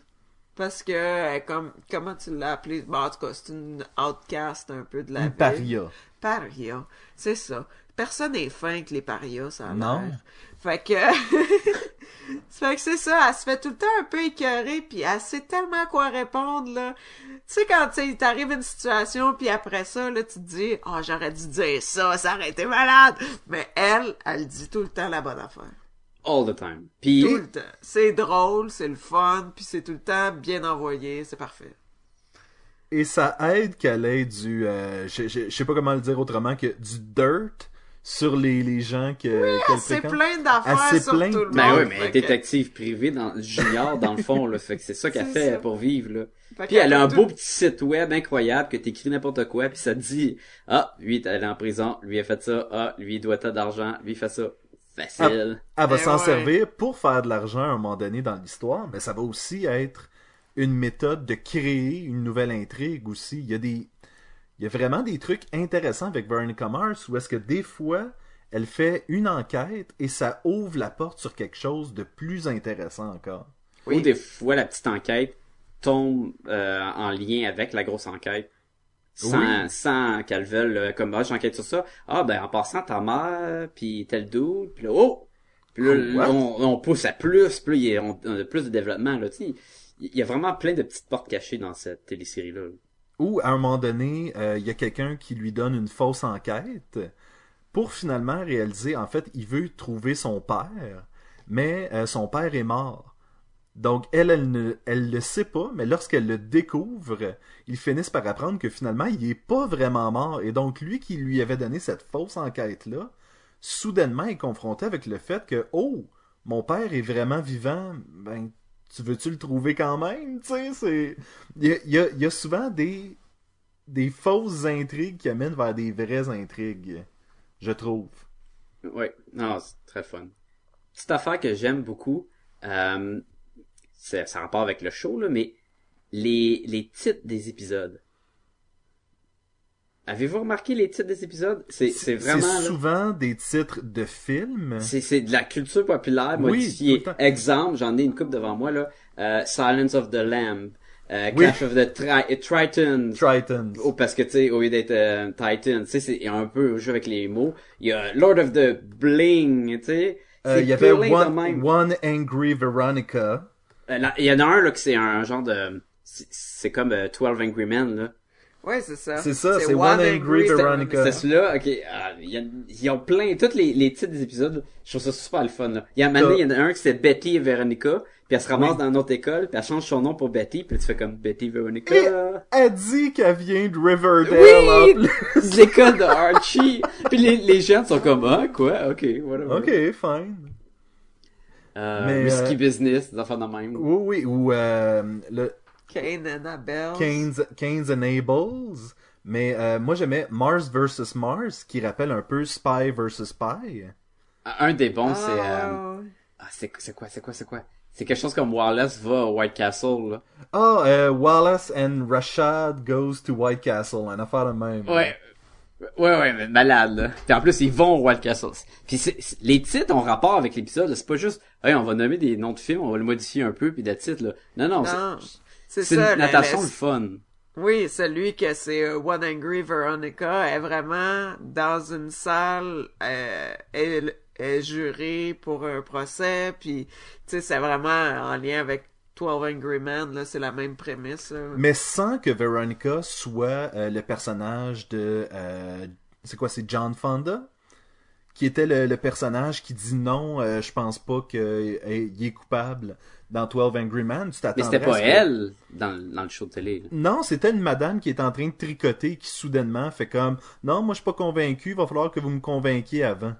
parce que, est comme, comment tu l'as appelé? Bon, en tout cas, c'est une outcast un peu de la Une ville. paria. Paria, c'est ça. Personne n'est fin que les parias, ça a Non. Fait que... fait que c'est ça, elle se fait tout le temps un peu écœurer, puis elle sait tellement quoi répondre, là. Tu sais, quand t'arrives une situation, puis après ça, là, tu te dis « Oh, j'aurais dû dire ça, ça aurait été malade! » Mais elle, elle dit tout le temps la bonne affaire. All the time. Puis, Tout le temps. C'est drôle, c'est le fun, puis c'est tout le temps bien envoyé, c'est parfait. Et ça aide qu'elle ait du... euh, je, je- je sais pas comment le dire autrement que du dirt sur les, les gens que, C'est fréquente. plein d'affaires Elle sur s'est tout le ben oui, mais elle est détective privée dans junior dans le fond là, fait que c'est ça qu'elle fait ça. pour vivre là. fait Puis elle a un beau petit site web incroyable que t'écris n'importe quoi puis ça te dit ah lui il est en prison, lui a fait ça, ah lui il doit tant d'argent, lui il fait ça. Facile. Elle va Eh s'en ouais. servir pour faire de l'argent à un moment donné dans l'histoire, mais ça va aussi être une méthode de créer une nouvelle intrigue aussi. Il y a des, il y a vraiment des trucs intéressants avec Veronica Mars où est-ce que des fois elle fait une enquête et ça ouvre la porte sur quelque chose de plus intéressant encore. Oui. Ou des fois la petite enquête tombe euh, en lien avec la grosse enquête. Sans, Oui. sans qu'elle veuille, euh, comme, ah, j'enquête sur ça. Ah, ben, en passant, ta mère, puis tel doute, puis là, oh! Puis là, What? on, on pousse à plus, il y a, on, on a plus de développement, là, tu sais. Il y a vraiment plein de petites portes cachées dans cette télésérie-là. Ou à un moment donné, euh, il y a quelqu'un qui lui donne une fausse enquête pour finalement réaliser, en fait, il veut trouver son père, mais euh, son père est mort. Donc elle, elle ne, le sait pas, mais lorsqu'elle le découvre, ils finissent par apprendre que finalement il est pas vraiment mort. Et donc lui qui lui avait donné cette fausse enquête là, soudainement est confronté avec le fait que oh, mon père est vraiment vivant. Ben tu veux-tu le trouver quand même, tu sais, il y a, y a- y a souvent des des fausses intrigues qui amènent vers des vraies intrigues, je trouve. Ouais, non, c'est très fun. Petite affaire que j'aime beaucoup, euh, c'est- ça a rapport avec le show, là, mais les, les titres des épisodes. Avez-vous remarqué les titres des épides? C'est, c'est vraiment, là, souvent des titres de films. c'est, c'est de la culture populaire Oui, modifiée. temps. Exemple, j'en ai une coupe devant moi, là, euh, Silence of the Lamb, euh, Oui. Clash of the Tri- Tritons, Tritons. Oh, parce que, tu sais, au lieu d'être euh, Titan, tu sais, c'est un peu jeu avec les mots. Il y a Lord of the Bling, tu sais. Euh, C'est Il y avait one, Angry Veronica. Euh, Il y en a un, là, que c'est un genre de... c'est- C'est comme euh, 12 Angry Men, là. Ouais, c'est ça. C'est ça, c'est One Angry Veronica. C'est celui-là, ok. ah, il y a- ils ont plein, tous les, les titres des épisodes, je trouve ça super le fun, là. Il y a un il y en a un qui c'est Betty et Veronica, puis elle se ramasse Oui. dans une autre école, puis elle change son nom pour Betty, puis tu fais comme Betty Veronica. Et- Elle dit qu'elle vient de Riverdale. Oui! l'école de Archie! Puis les, les jeunes sont comme, ah, quoi? Ok, whatever. Ok, fine. Euh, Mais, Risky euh, Business, des enfants de même. Oui, oui, ou euh, le Cain and Abel. Cain's, Cain's Enables. Mais euh, moi j'aimais Mars vs Mars, qui rappelle un peu Spy vs Spy. Un des bons, c'est... euh, ouais, ouais. Ah, c'est c'est quoi, c'est quoi, c'est quoi? C'est quelque chose comme Wallace va au White Castle, là. Ah, euh, Wallace and Rashad goes to White Castle, un affaire de même. Ouais. Ouais, ouais, mais malade, là. Puis en plus, ils vont au White Castle. Puis c'est- c'est- les titres ont rapport avec l'épisode, là. c'est pas juste, hey, on va nommer des noms de films, on va le modifier un peu, puis des titres, là. Non, non, Non, c'est- ça. une la- natation le fun. Oui, celui que c'est euh, One Angry Veronica est vraiment dans une salle, euh, est, est juré pour un procès, puis tu sais, c'est vraiment en lien avec 12 Angry Men, là, c'est la même prémisse. là. Mais sans que Veronica soit euh, le personnage de... euh, c'est quoi, c'est John Fonda? Qui était le, le personnage qui dit non, euh, je pense pas qu'il est coupable dans 12 Angry Men. Tu Mais c'était pas que- elle dans, dans le show de télé. là. Non, c'était une madame qui est en train de tricoter qui soudainement fait comme non, moi je suis pas convaincu, va falloir que vous me convainquiez avant.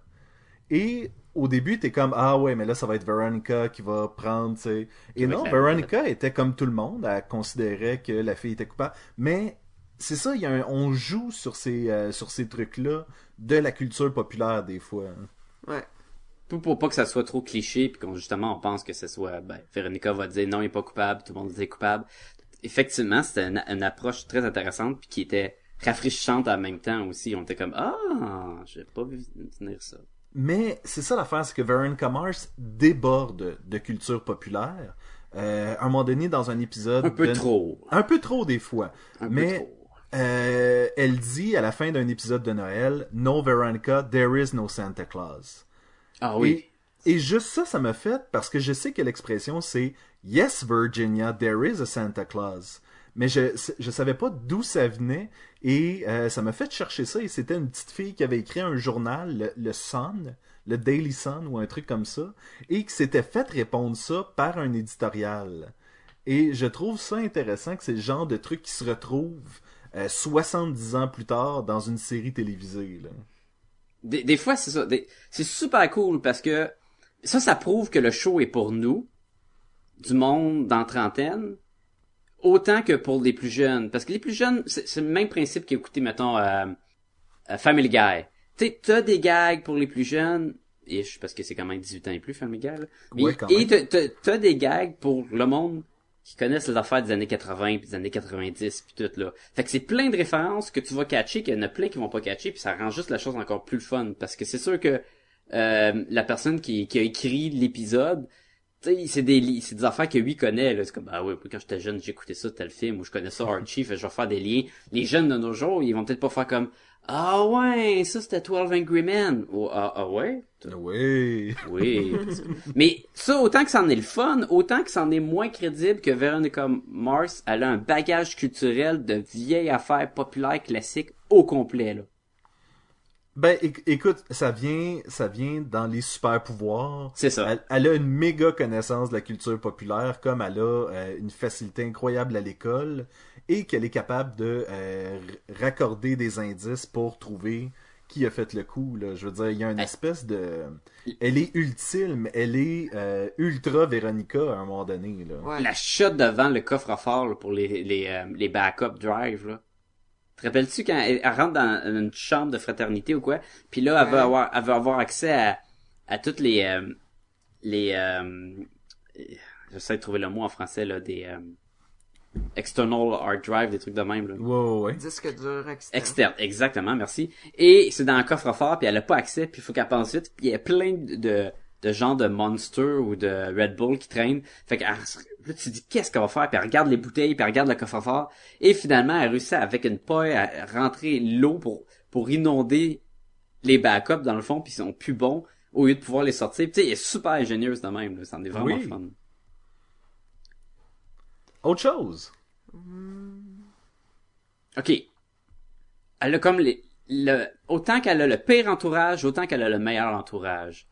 Et au début, t'es comme ah ouais, mais là ça va être Veronica qui va prendre, tu sais. Et non, Veronica était comme tout le monde, elle considérait que la fille était coupable, mais c'est ça, il y a un- on joue sur ces euh, sur ces trucs là de la culture populaire des fois. hein. Ouais. Pour, pour pas que ça soit trop cliché, puis qu'on justement on pense que ce soit, ben, Véronica va dire non, il est pas coupable, tout le monde dit coupable. Effectivement, c'était une, une approche très intéressante, puis qui était rafraîchissante en même temps aussi. On était comme ah, j'ai pas vu venir ça. Mais c'est ça l'affaire, c'est que Veronica Mars déborde de culture populaire. Euh, à un moment donné, dans un épisode... Un peu de- trop. Un peu trop des fois. Un peu mais trop. euh, elle dit à la fin d'un épisode de Noël, No Veronica, there is no Santa Claus. Ah oui. Et, et juste ça, ça m'a fait parce que je sais que l'expression c'est Yes, Virginia, there is a Santa Claus. Mais je je savais pas d'où ça venait et euh, ça m'a fait chercher ça et c'était une petite fille qui avait écrit un journal, le, le Sun, le Daily Sun ou un truc comme ça, et qui s'était fait répondre ça par un éditorial. Et je trouve ça intéressant que c'est le genre de truc qui se retrouve euh, 70 ans plus tard dans une série télévisée. Là. Des, des fois, c'est ça. des- C'est super cool parce que ça, ça prouve que le show est pour nous, du monde dans trentaine, autant que pour les plus jeunes. Parce que les plus jeunes, c'est c'est le même principe qu'écouter, mettons, euh, euh, Family Guy. Tu t'as des gags pour les plus jeunes, ish, parce que c'est quand même 18 ans et plus, Family Guy. là. Ouais, et t'as- t'as t'as des gags pour le monde qui connaissent les affaires des années 80 puis des années 90 puis tout là. Fait que c'est plein de références que tu vas catcher qu'il y en a plein qui vont pas catcher puis ça rend juste la chose encore plus le fun parce que c'est sûr que euh, la personne qui, qui a écrit l'épisode tu sais, c'est des c'est des affaires que lui connaît là, c'est comme ah ouais, quand j'étais jeune, j'écoutais ça tel film ou je connais ça Archie, fait je vais faire des liens. Les jeunes de nos jours, ils vont peut-être pas faire comme ah ouais, ça c'était 12 Angry Men ou ah, ah ouais, Oui. oui. Mais ça, autant que c'en est le fun, autant que c'en est moins crédible que Veronica Mars, elle a un bagage culturel de vieilles affaires populaires classiques au complet, là. Ben, éc- écoute, ça vient, ça vient dans les super pouvoirs. C'est ça. Elle, elle a une méga connaissance de la culture populaire, comme elle a euh, une facilité incroyable à l'école et qu'elle est capable de euh, r- raccorder des indices pour trouver qui a fait le coup. Là. Je veux dire, il y a une Eh. espèce de, elle est ultime, elle est euh, ultra Véronica à un moment donné. Là. Ouais. La shot devant le coffre-fort là, pour les, les, euh, les backup drive, là. Te rappelles-tu quand elle, elle rentre dans une chambre de fraternité ou quoi, puis là, elle veut avoir, elle veut avoir accès à, à toutes les, euh, les, euh, j'essaie de trouver le mot en français, là, des, euh, external hard drive, des trucs de même, là. Ouais, ouais, ouais. Disque dur externe. Externe, exactement, merci. Et c'est dans un coffre-fort, puis elle a pas accès, puis il faut qu'elle pense vite. Puis il y a plein de, de gens de Monster ou de Red Bull qui traînent. Fait que là, tu te dis, qu'est-ce qu'elle va faire? Puis elle regarde les bouteilles, puis elle regarde le coffre-fort. Et finalement, elle réussit avec une paille à rentrer l'eau pour, pour inonder les backups dans le fond, puis ils sont plus bons au lieu de pouvoir les sortir. Puis tu sais, elle est super ingénieuse de même, là. Ça en est vraiment Oui. fun. Autre chose. OK. Elle a comme les, le, autant qu'elle a le pire entourage, autant qu'elle a le meilleur entourage.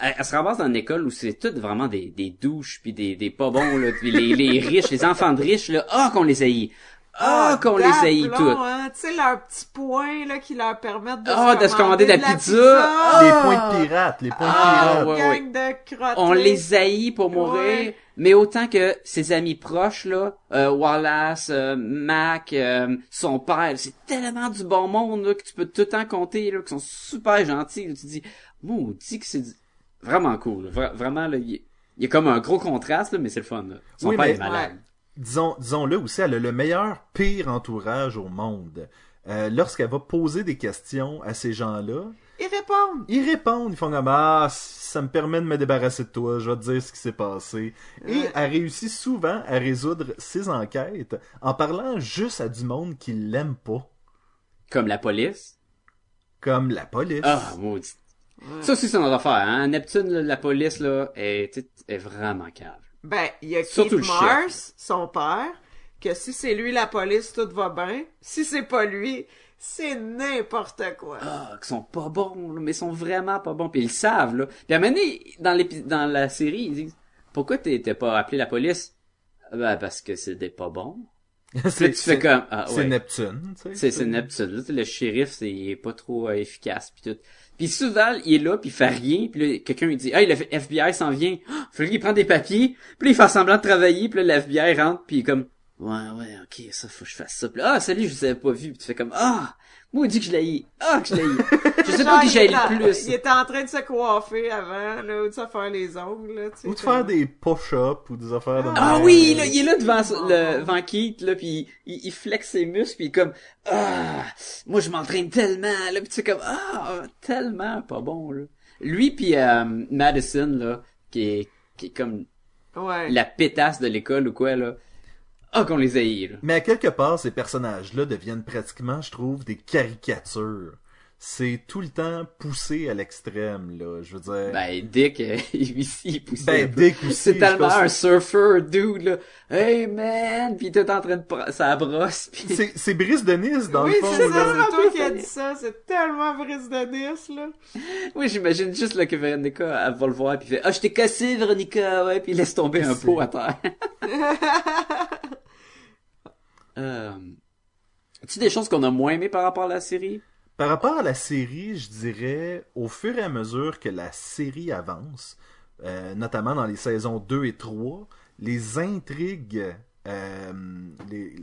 Elle, elle se ramasse dans une école où c'est toutes vraiment des, des douches puis des, des pas bons, là, puis les, les riches, les enfants de riches, là, ah, qu'on les haït. Ah, qu'on les haït toutes. Hein, tu sais, leurs petits points, là, qui leur permettent de, Ah, se, de se commander de la pizza. Ah! Les points de pirates, les points de pirates. ouais, gang de. On les haït pour mourir, Ouais. mais autant que ses amis proches, là, euh, Wallace, euh, Mac, euh, son père, c'est tellement du bon monde, là, que tu peux tout le temps compter, là, qui sont super gentils, là, tu te dis, maudit que c'est du- vraiment cool. Vra- vraiment, là, il y, a- il y a comme un gros contraste, là, mais c'est le fun, là. Son Oui, père mais- est malade. disons, disons-le aussi, elle a le meilleur pire entourage au monde. Euh, Lorsqu'elle va poser des questions à ces gens-là, Ils répondent. ils répondent, ils font comme ah ça me permet de me débarrasser de toi, je vais te dire ce qui s'est passé. Et Ouais. elle réussit souvent à résoudre ses enquêtes en parlant juste à du monde qui l'aime pas, Comme la police? comme la police. Ah, maudit. Ça aussi, c'est notre affaire, hein. Neptune, là, la police, là, est, est, est vraiment cave. Ben, il y a Surtout Keith. Mars, son père, que si c'est lui la police, tout va bien. Si c'est pas lui, c'est n'importe quoi. ah, qui sont pas bons, là, mais ils sont vraiment pas bons. Puis ils le savent, là. Puis à un moment donné, dans, l'épi- dans la série, ils disent Pourquoi t'es t'es pas appelé la police? Ben, parce que c'est des pas tu fais comme ah, c'est ouais. Neptune, tu sais. C'est c'est Neptune. Là, le shérif, c'est il est pas trop euh, efficace puis tout. Puis souvent, il est là, puis il fait rien, puis là, quelqu'un il dit "Hey, le FBI s'en vient." Ah, Fait qu'il prend des papiers, puis là, il fait semblant de travailler, puis là, le FBI rentre, puis il est comme Ouais, ouais, ok, ça, faut que je fasse ça. Puis là, ah, salut, je vous avais pas vu. Puis tu fais comme, ah, dit que je l'ai Ah, que je l'ai Je sais pas qui il j'ai était en- le plus. Il était en train de se coiffer avant, là, ou de se faire les ongles, là, tu sais. Ou de faire des push-ups ou des affaires de Ah même. oui, là, il est là devant, le, devant Keith, là, puis il, il flex ses muscles, puis il est comme, ah, moi, je m'entraîne tellement, là, puis tu sais, comme, ah, tellement pas bon, là. Lui, puis euh, Madison, là, qui est, qui est comme Ouais. la pétasse de l'école ou quoi, là. Ah, qu'on les haït, là. Mais à quelque part, ces personnages-là deviennent pratiquement, je trouve, des caricatures. C'est tout le temps poussé à l'extrême, là. Je veux dire... Ben, Dick, euh, aussi, il poussait. Ben. Dick aussi. C'est tellement pense- un surfer, dude, là. Hey, man! Pis il était en train de prendre sa brosse, pis... C'est, c'est Brice de Nice, dans oui, le fond, c'est là. ça, c'est toi qui as dit ça, c'est tellement Brice de Nice, là. Oui, j'imagine juste là que Véronica, elle va le voir, puis fait « Ah, je t'ai cassé, Véronica! » Ouais, puis il laisse tomber un C'est- pot à terre. euh... As-tu des choses qu'on a moins aimées par rapport à la série? Par rapport à la série, je dirais, au fur et à mesure que la série avance, euh, notamment dans les saisons 2 et 3, les intrigues, euh, les,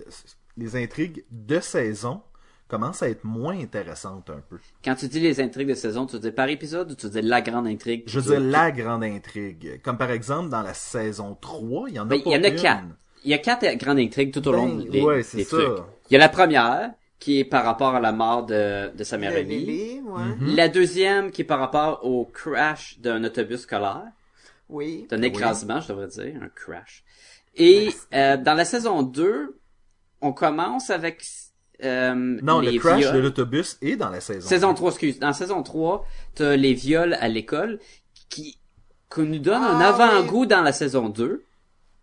les intrigues de saison commencent à être moins intéressantes un peu. Quand tu dis les intrigues de saison, tu dis par épisode ou tu dis la grande intrigue? Je veux dire la grande intrigue. Comme par exemple dans la saison 3, il y en a Ben, pas il y en a une. quatre. Il y a quatre grandes intrigues tout au long Ben, des, ouais, c'est des ça. trucs. Il y a la première, qui est par rapport à la mort de, de sa mère amie. Lily, ouais. Mhm. La deuxième, qui est par rapport au crash d'un autobus scolaire. Oui. D'un écrasement, je devrais dire, un crash. Et euh, dans la saison 2, on commence avec euh, Non, les le crash viols. de l'autobus est dans la saison. Saison 3, excuse. Dans saison 3, t'as les viols à l'école qui, qui nous donne un Ah, avant-goût dans la saison 2.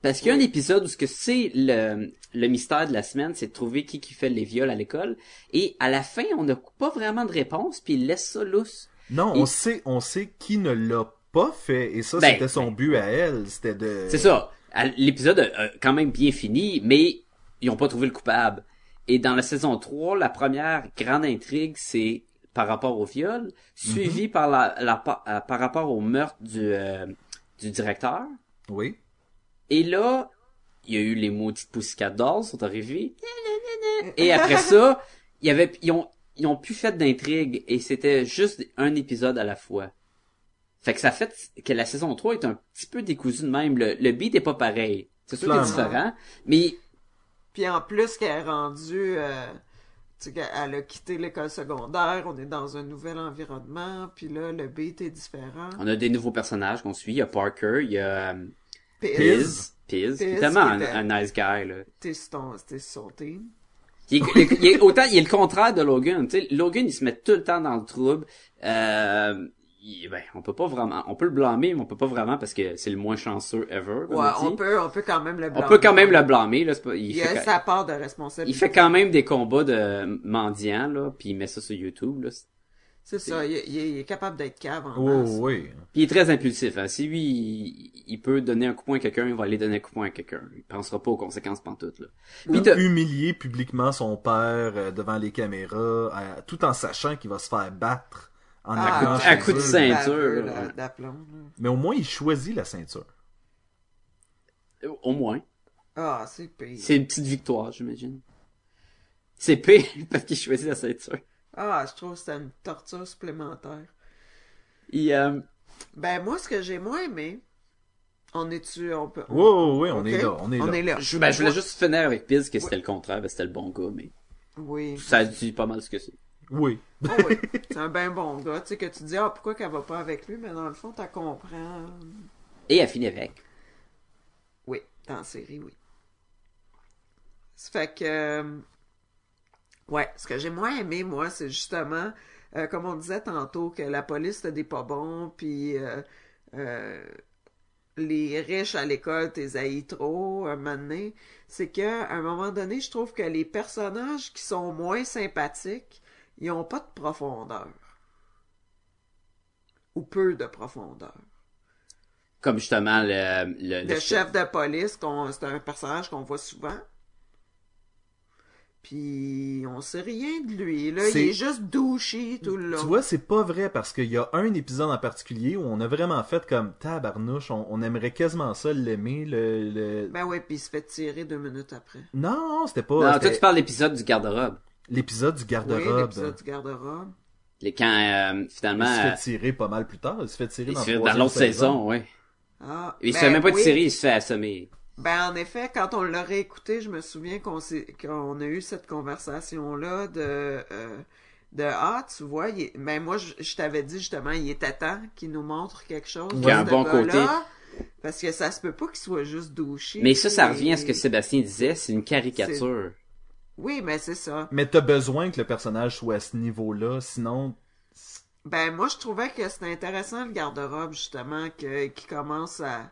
Parce qu'il y a un épisode où ce que c'est le, le mystère de la semaine, c'est de trouver qui qui fait les viols à l'école. Et à la fin, on n'a pas vraiment de réponse, puis il laisse ça lousse. Non, Et- on sait, on sait qui ne l'a pas fait, et ça, Ben, c'était son ben, but à elle, c'était de... C'est ça. L'épisode a quand même bien fini, mais ils ont pas trouvé le coupable. Et dans la saison 3, la première grande intrigue, c'est par rapport au viol, suivi par la, la- par, par rapport au meurtre du, euh, du directeur. Oui. Et là, il y a eu les maudites Pussycat Dolls sont arrivés. Et après ça, il y avait, ils ont, ils ont plus fait d'intrigue et c'était juste un épisode à la fois. Fait que ça fait que la saison 3 est un petit peu décousue de même. Le, le beat est pas pareil. C'est sûr qu'il est différent, mais Puis en plus qu'elle est rendue, euh, tu sais, qu'elle- elle a quitté l'école secondaire, on est dans un nouvel environnement, puis là, le beat est différent. on a des nouveaux personnages qu'on suit. Il y a Parker, il y a euh, Piz, Piz, qui est tellement un, nice guy, là. T'es son team. Il est, il est- il est- autant, il est le contraire de Logan. Tu sais, Logan, il se met tout le temps dans le trouble. Euh, il- ben, on peut pas vraiment, on peut le blâmer, mais on peut pas vraiment parce que c'est le moins chanceux ever. comme Ouais, on, on peut, on peut quand même le On blâmer. peut quand même le blâmer, là. Pas, il, Il fait, a sa part de il responsabilité. fait quand même des combats de mendiants, là, puis il met ça sur YouTube, là. C'est ça, il, il est- il est capable d'être cave en Oh, masse. oui. Puis il est très impulsif. Hein. Si lui, il, il peut donner un coup de poing à quelqu'un, il va aller donner un coup de poing à quelqu'un. Il pensera pas aux conséquences pantoute, là. Puis Ou t'as- humilier publiquement son père euh, devant les caméras, euh, tout en sachant qu'il va se faire battre en Ah, à coup de ceinture, là. Mais au moins, il choisit la ceinture. Au moins. Ah, c'est pire. C'est une petite victoire, j'imagine. C'est pire parce qu'il choisit la ceinture. Ah, je trouve que c'est une torture supplémentaire. Il, euh, Ben, moi, ce que j'ai moins aimé, on est-tu, on peut... Oui, oui, oui, on est là, on est là. On est là. je, ben, je voulais juste finir avec Piz que c'était le contraire, ben, c'était le bon gars, mais Oui. ça dit pas mal ce que c'est. Oui. Oh oui. C'est un ben bon gars, tu sais, que tu dis, ah, pourquoi qu'elle va pas avec lui, mais dans le fond, t'as comprends. Et elle finit avec. Oui, dans la série, oui. Ça fait que... Ouais, ce que j'ai moins aimé, moi, c'est justement, euh, comme on disait tantôt, que la police c'était des pas bons, puis euh, euh, les riches à l'école, t'es haïs trop, un moment donné. C'est qu'à un moment donné, je trouve que les personnages qui sont moins sympathiques, ils ont pas de profondeur. Ou peu de profondeur. Comme justement le, le, Le chef de police, c'est un personnage qu'on voit souvent. Puis on sait rien de lui. Là, il est juste douchy tout le long. Tu vois, c'est pas vrai parce qu'il y a un épisode en particulier où on a vraiment fait comme tabarnouche, on, on aimerait quasiment ça l'aimer. Le, le... Ben ouais, puis il se fait tirer deux minutes après. Non, non, c'était pas. Non, toi, tu parles de l'épisode du garde-robe. l'épisode du Oui, garde-robe. l'épisode du garde-robe. Les- Quand, euh, il finalement, se euh, fait tirer pas mal plus tard. Il se fait tirer il dans, se dans l'autre saison, ouais. Ah, Il se ben fait même pas oui. tirer, il se fait assommer. Ben en effet, quand on l'a réécouté, je me souviens qu'on s'est- qu'on a eu cette conversation-là de euh, de ah tu vois, il est- ben moi je, je t'avais dit justement, il était temps qu'il nous montre quelque chose. Qu'il y a de un ce bon gars-là, Parce que ça se peut pas qu'il soit juste douché. Mais ça, ça revient à ce que Sébastien disait, c'est une caricature. Oui, mais c'est ça. Mais t'as besoin que le personnage soit à ce niveau-là, sinon. Ben moi je trouvais que c'était intéressant le garde-robe justement que qui commence à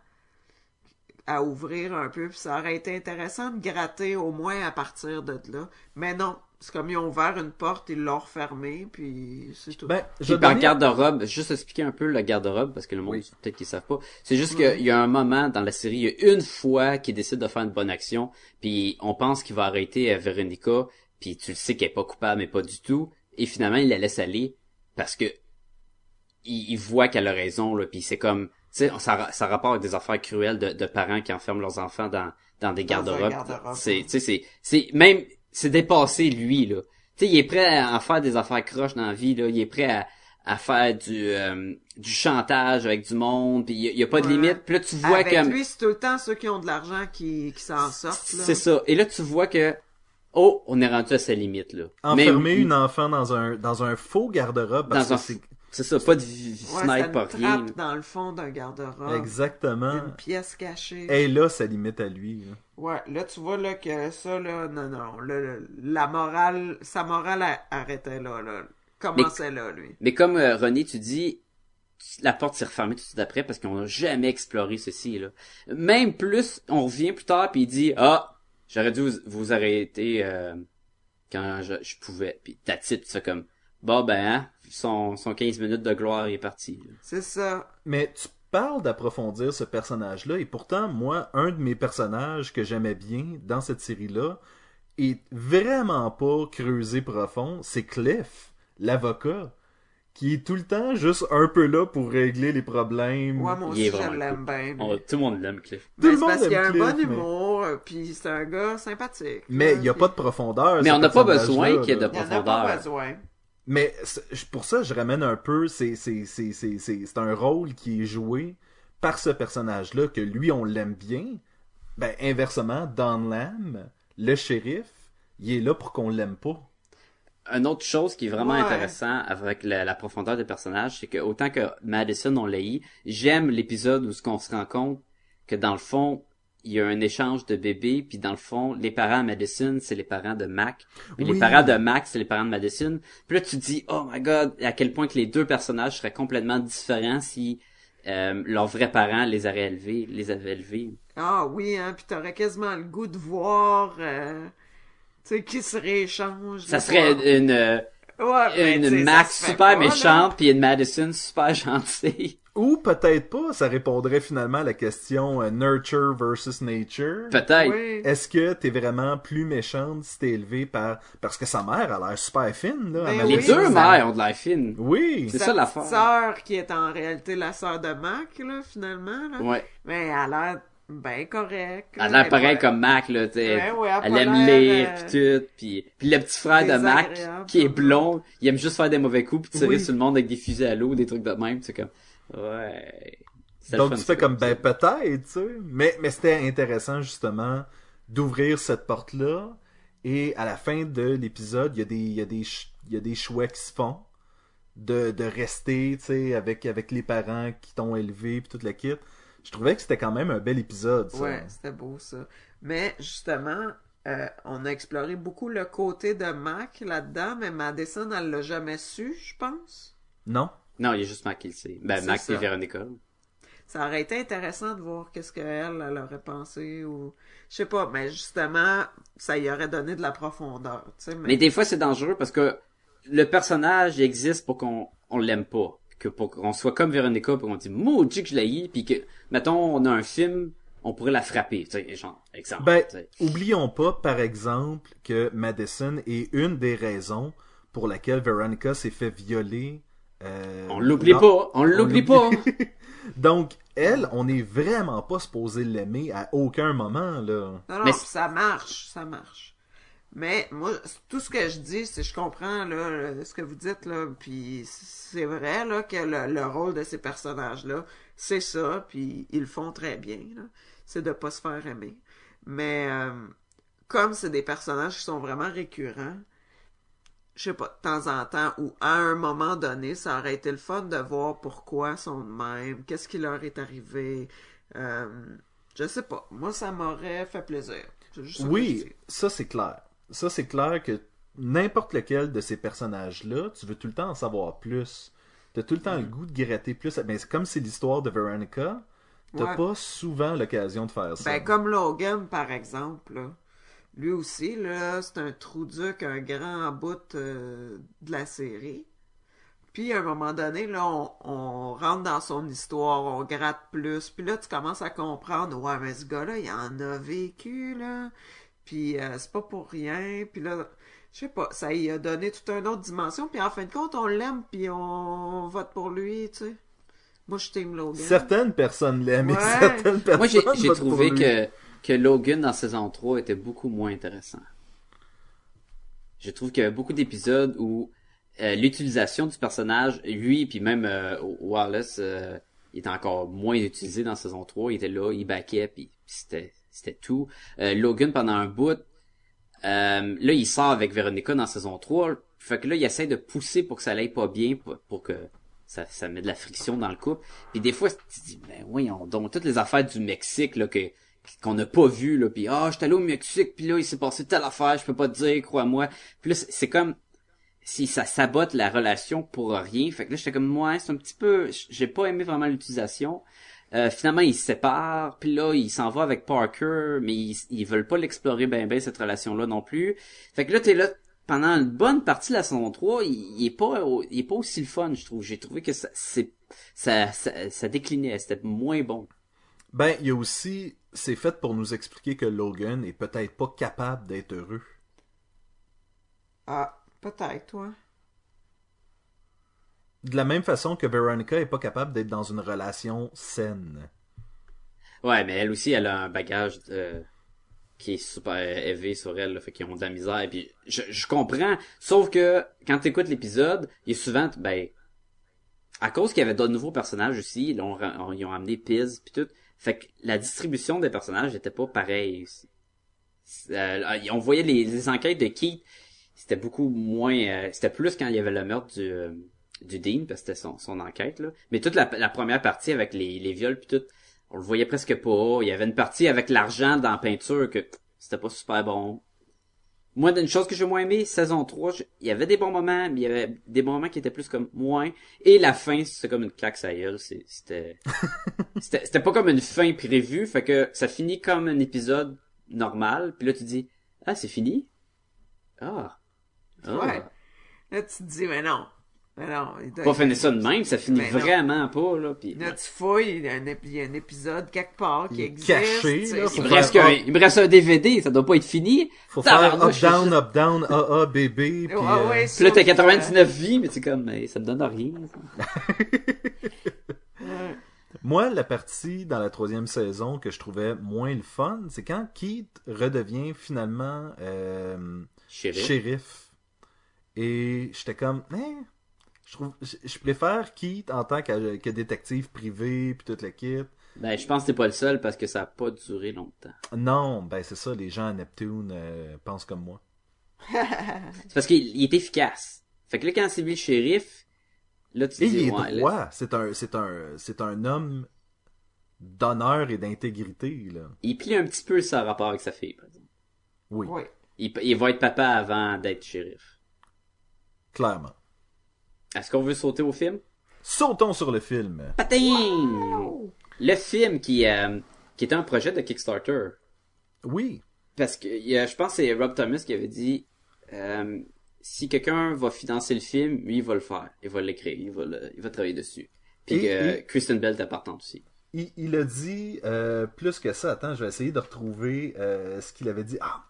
à ouvrir un peu puis ça aurait été intéressant de gratter au moins à partir de là. Mais non, c'est comme ils ont ouvert une porte, ils l'ont refermée puis c'est tout. Ben, je Puis vais par garde-robe, juste expliquer un peu le garde-robe, parce que le monde, Oui. peut-être qu'ils savent pas. C'est juste qu'il y a un moment dans la série, il y a une fois qu'il décide de faire une bonne action, puis on pense qu'il va arrêter euh, Veronica, puis tu le sais qu'elle est pas coupable, mais pas du tout, et finalement il la laisse aller, parce que il, il voit qu'elle a raison, là, puis c'est comme, sais, ça, ça rapporte avec des affaires cruelles de, de parents qui enferment leurs enfants dans, dans des garde-robes. garde-robe. C'est, tu sais, c'est, c'est, même, c'est dépassé lui, là. Tu sais, il est prêt à en faire des affaires croches dans la vie, là. Il est prêt à, à faire du, euh, du chantage avec du monde, puis il y y a pas de limite. Puis là, tu vois Avec que... lui, c'est tout le temps ceux qui ont de l'argent qui, qui s'en sortent. là. C'est ça. Et là, tu vois que, oh, on est rendu à sa limite, là. Enfermer Mais- une enfant dans un, dans un faux garde-robe parce Dans un- que c'est C'est ça, pas de Ouais, fenêtre, c'est pas une rien. trappe dans le fond d'un garde-robe. exactement. Une pièce cachée. Et là, ça limite à lui. là. Ouais, là tu vois là que ça là, non non, le- la morale, sa morale a- arrêtait là, là, commençait là lui. Mais comme euh, René, tu dis, la porte s'est refermée tout de suite après parce qu'on n'a jamais exploré ceci, là. Même plus, on revient plus tard puis il dit, ah, j'aurais dû vous, vous arrêter euh, quand je, je pouvais. Puis ta titre, c'est comme, bon ben, hein, son, son 15 minutes de gloire est parti. C'est ça. Mais tu parles d'approfondir ce personnage-là, et pourtant, moi, un de mes personnages que j'aimais bien dans cette série-là est vraiment pas creusé profond, c'est Cliff, l'avocat, qui est tout le temps juste un peu là pour régler les problèmes. Ouais, moi Il est aussi je vraiment l'aime bien. On- tout le monde l'aime, Cliff. Tout le monde parce qu'il a un bon mais- humour, puis c'est un gars sympathique. Mais il n'y a puis pas de profondeur. Mais on n'a pas besoin qu'il y ait de. Il en a pas profondeur. besoin. Mais pour ça, je ramène un peu, c'est c'est c'est c'est c'est c'est un rôle qui est joué par ce personnage-là que lui on l'aime bien. Ben inversement, Don Lamb, le shérif, il est là pour qu'on l'aime pas. Une autre chose qui est vraiment Ouais. intéressant avec la, la profondeur des personnages, c'est que autant que Madison on l'a eu, j'aime l'épisode où ce qu'on se rend compte que dans le fond, il y a un échange de bébés, puis dans le fond, les parents à Madison, c'est les parents de Mac, puis les parents de Mac, c'est les parents de Madison. Puis là, tu dis, oh my god, à quel point que les deux personnages seraient complètement différents si euh, leurs vrais parents les auraient élevés, les avaient élevés. Ah oui, hein, puis t'aurais quasiment le goût de voir, euh, tu sais, qui se rééchange. Ça serait voir- une, euh, Ouais, ben, une Mac super méchante, puis une Madison super gentille. Ou peut-être pas, ça répondrait finalement à la question euh, nurture versus nature. Peut-être. Oui. Est-ce que t'es vraiment plus méchante si t'es élevé par parce que sa mère a l'air super fine là. Ben à Les deux mères ont de l'air fine. Oui. C'est ça l'affaire. sœur qui est en réalité la sœur de Mac, là, finalement. Là. Ouais. Mais elle a l'air bien correcte. Elle a l'air pareil comme Mac, là, tu sais. Ouais, ouais, elle aime lire, euh, pis tout, pis, pis le petit frère de Mac, qui est comme blond, il aime juste faire des mauvais coups pis tirer Oui. sur le monde avec des fusils à l'eau, des trucs de même, c'est comme, ouais. Donc tu fais comme ben peut-être, tu sais. Mais mais c'était intéressant justement d'ouvrir cette porte là et à la fin de l'épisode, il y a des il y a des ch- il y a des choix qui se font de de rester, tu sais, avec avec les parents qui t'ont élevé puis toute la kit. Je trouvais que c'était quand même un bel épisode ça. Ouais, c'était beau ça. Mais justement, euh, on a exploré beaucoup le côté de Mac là-dedans, mais Madison, elle l'a jamais su, je pense. Non Non, il y a juste Mac qui le sait. Ben, C'est Mac ça. et Véronica. Ça aurait été intéressant de voir qu'est-ce qu'elle, elle aurait pensé ou... Je sais pas, mais justement, ça y aurait donné de la profondeur, tu sais. Mais... Mais des fois, c'est dangereux parce que le personnage existe pour qu'on on l'aime pas. Que pour qu'on soit comme Véronica, pour qu'on dise, maudit que je l'ai puis que, mettons, on a un film on pourrait la frapper, tu sais, genre, exemple. Ben, oublions pas, par exemple, que Madison est une des raisons pour laquelle Veronica s'est fait violer. Euh, On l'oublie pas, on l'oublie pas. Donc, elle, on n'est vraiment pas supposé l'aimer à aucun moment, là. Non, non, Mais ça marche, ça marche. Mais moi, tout ce que je dis, c'est je comprends là, le- ce que vous dites là, puis c'est vrai là que le, le rôle de ces personnages-là, c'est ça, puis ils le font très bien. C'est de pas se faire aimer. Mais euh, comme c'est des personnages qui sont vraiment récurrents, je sais pas, de temps en temps ou à un moment donné, ça aurait été le fun de voir pourquoi sont de même, qu'est-ce qui leur est arrivé. Euh, je sais pas. Moi, ça m'aurait fait plaisir. Juste Oui, ça c'est clair. Ça c'est clair que n'importe lequel de ces personnages-là, tu veux tout le temps en savoir plus. T'as tout le temps le goût de gratter plus. Mais c'est comme c'est l'histoire de Veronica, t'as Ouais. pas souvent l'occasion de faire ça. Ben, comme Logan, par exemple, là. Lui aussi, là, c'est un trou duc, un grand bout euh, de la série. Puis, à un moment donné, là, on, on rentre dans son histoire, on gratte plus. Puis là, tu commences à comprendre, ouais, mais ce gars-là, il en a vécu, là. Puis, euh, c'est pas pour rien. Puis là, je sais pas, ça y a donné toute une autre dimension. Puis, en fin de compte, on l'aime, puis on vote pour lui, tu sais. Moi, je t'aime Logan. Certaines personnes l'aiment Ouais. certaines personnes Moi, j'ai trouvé lui. que, que Logan dans saison 3 était beaucoup moins intéressant. Je trouve qu'il y avait beaucoup d'épisodes où euh, l'utilisation du personnage, lui, puis même euh, Wallace, euh, il était encore moins utilisé dans saison 3. Il était là, il backait, puis c'était c'était tout. Euh, Logan, pendant un bout, euh, là, il sort avec Veronica dans saison 3. Fait que là, il essaie de pousser pour que ça aille pas bien, pour, pour que ça, ça met de la friction dans le couple. Puis des fois, tu te dis, ben voyons donc, toutes les affaires du Mexique, là, que qu'on n'a pas vu, là, puis ah, j'étais allé au Mexique, puis là, il s'est passé telle affaire, je peux pas te dire, crois-moi. Puis là, c'est comme si ça sabote la relation pour rien. Fait que là, j'étais comme, moi, c'est un petit peu, j'ai pas aimé vraiment l'utilisation. Euh, finalement, ils se séparent, puis là, il s'en va avec Parker, mais ils, veulent pas l'explorer ben ben, cette relation-là non plus. Fait que là, t'es là, pendant une bonne partie de la saison 3, il, est pas, il est pas aussi le fun, je trouve. J'ai trouvé que c'est, ça, ça déclinait, c'était moins bon. Ben, il y a aussi, c'est fait pour nous expliquer que Logan est peut-être pas capable d'être heureux. Ah, peut-être, toi. De la même façon que Veronica est pas capable d'être dans une relation saine. Ouais, mais elle aussi, elle a un bagage euh, qui est super élevé sur elle, là, fait qu'ils ont de la misère. Et puis, je, je comprends. Sauf que quand tu écoutes l'épisode, il a souvent, ben, à cause qu'il y avait d'autres nouveaux personnages aussi, ils ont, ra- ils ont amené Piz puis tout. Fait que la distribution des personnages était pas pareille. Euh, on voyait les, enquêtes de Keith, c'était beaucoup moins, euh, c'était plus quand il y avait le meurtre du, euh, du Dean, parce que c'était son, son enquête, là. Mais toute la, première partie avec les, les viols puis tout, on le voyait presque pas. Il y avait une partie avec l'argent dans la peinture que c'était pas super bon. Moi, d'une chose que j'ai moins aimé, saison 3, je- il y avait des bons moments, mais il y avait des bons moments qui étaient plus comme moins. Et la fin, c'est comme une claque C'était, c'était, c'était pas comme une fin prévue, fait que ça finit comme un épisode normal. Puis là, tu dis, ah, c'est fini? Ah. Ah. Ouais. Là, tu te dis, mais non. Mais non. Pas finir ça de même, ça finit Mais non. vraiment pas, là. Puis, Là, tu fouilles, il y a un, ép- il y a un épisode quelque part qui Il existe. caché, là, il, me reste qu'un- il me reste un DVD, ça doit pas être fini. Faut faire up, Tabarnouche, down, up, down, AA, bébé, puis... Ouais, euh, Puis là, t'as sauf, 99 vies, mais c'est comme, mais ça me donne rien. ça. euh, Moi, la partie dans la troisième saison que je trouvais moins le fun, c'est quand Keith redevient finalement euh, Shérif. shérif. Et j'étais comme, eh, je trouve, je, je préfère Keith en tant que, que détective privé puis toute la kit. Ben, je pense que t'es pas le seul parce que ça a pas duré longtemps. Non, ben c'est ça, les gens à Neptune euh, pensent comme moi. C'est parce qu'il il est efficace. Fait que là, quand c'est lui le shérif, là, tu te Et dis, il est ouais, là, droit, c'est un, c'est un, c'est un homme d'honneur et d'intégrité là. il plie un petit peu ça rapport avec sa fille, par exemple. Oui. Il, il va être papa avant d'être shérif. clairement. Est-ce qu'on veut sauter au film? Sautons sur le film. Pating! Le film qui, euh, qui était un projet de Kickstarter. Oui, Parce que je pense que c'est Rob Thomas qui avait dit euh, si quelqu'un va financer le film, lui il va le faire, il va l'écrire, il va le- il va travailler dessus. Puis Et- que et- Kristen Bell était partante aussi. il, il a dit euh, plus que ça. Attends, je vais essayer de retrouver euh, ce qu'il avait dit. Ah,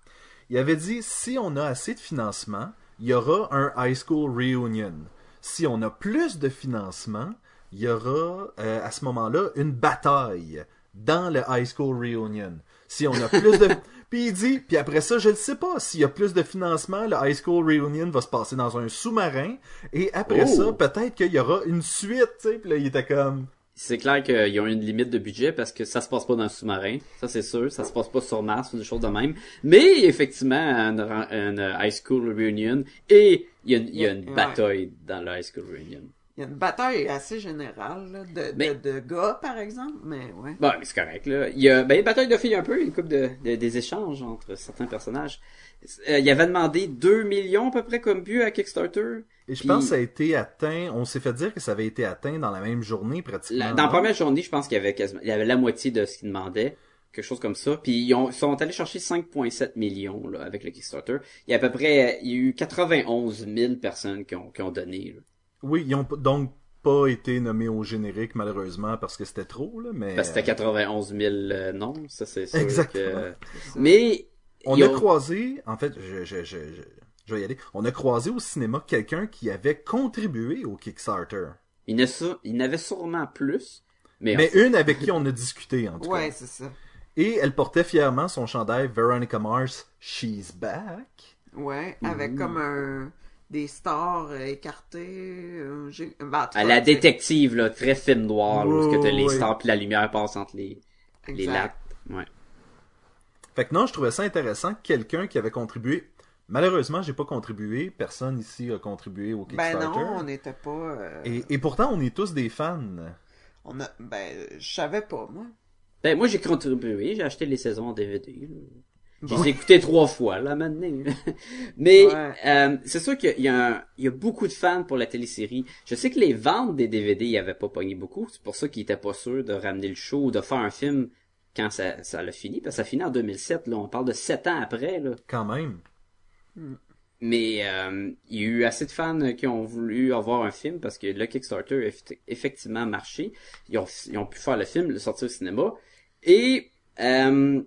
il avait dit si on a assez de financement, il y aura un high school reunion. Si on a plus de financement, il y aura euh, à ce moment-là une bataille dans le high school reunion. Si on a plus de puis il dit puis après ça, je ne sais pas s'il y a plus de financement, le high school reunion va se passer dans un sous-marin et après Oh. ça, peut-être qu'il y aura une suite, tu sais. Puis là, il était comme C'est clair qu'ils ont une limite de budget parce que ça se passe pas dans un sous-marin, ça c'est sûr, ça se passe pas sur Mars ou des choses de même. Mais effectivement, une, une high school reunion et il y a, une- il y a une Ouais. bataille dans le high school reunion. Il y a une bataille assez générale là, de, Mais- de, de gars, par exemple, mais ouais. Bon, mais c'est correct, là. Il y a, ben, une bataille de filles un peu, une couple de, de- des échanges entre certains personnages. Euh, il avait demandé 2 millions à peu près comme but à Kickstarter. Et je Puis- pense que ça a été atteint, on s'est fait dire que ça avait été atteint dans la même journée pratiquement. La- dans la première journée, je pense qu'il y avait quasiment, il y avait la moitié de ce qu'il demandait. Quelque chose comme ça. Puis ils, ont- ils sont allés chercher 5,7 millions là, avec le Kickstarter. Il y a à peu près, il y a eu 91 000 personnes qui ont, qui ont donné. là. Oui, ils ont donc pas été nommés au générique malheureusement parce que c'était trop là, mais Parce que c'était 91 000 euh, non, ça c'est sûr. Exactement. que- Mais on a ont- croisé, en fait, je, je, je, je, je vais y aller. On a croisé au cinéma quelqu'un qui avait contribué au Kickstarter. il y en a ça- il y en avait sûrement plus. Mais, Mais une avec qui on a discuté en tout Ouais, cas. c'est ça. Et elle portait fièrement son chandail Veronica Mars She's Back. Ouais, avec Ouh. comme un des stars euh, écartées. euh, ben, à la détective là, très film noir, là, où que t'as les stars puis la lumière passe entre les, les Exact. lacs. Ouais. Fait que non, je trouvais ça intéressant. Quelqu'un qui avait contribué. Malheureusement, j'ai pas contribué. Personne ici a contribué au Ben Kickstarter. non, on n'était pas. euh, et, et pourtant, on est tous des fans. on a, ben, je savais pas moi. Ben moi j'ai contribué, j'ai acheté les saisons en DVD. là. J'ai Bon. écouté trois fois là maintenant. Mais Ouais. euh, c'est sûr qu'il y a, un- il y a beaucoup de fans pour la télésérie. Je sais que les ventes des DVD il avait pas pogné beaucoup. C'est pour ça qu'ils étaient pas sûrs de ramener le show ou de faire un film quand ça, ça l'a fini. Parce que ça finit en 2007. Là, on parle de sept ans après. Là. Quand même. Mais euh, il y a eu assez de fans qui ont voulu avoir un film parce que le Kickstarter a eff- effectivement marché. Ils ont, ils ont pu faire le film, le sortir au cinéma. Et euh,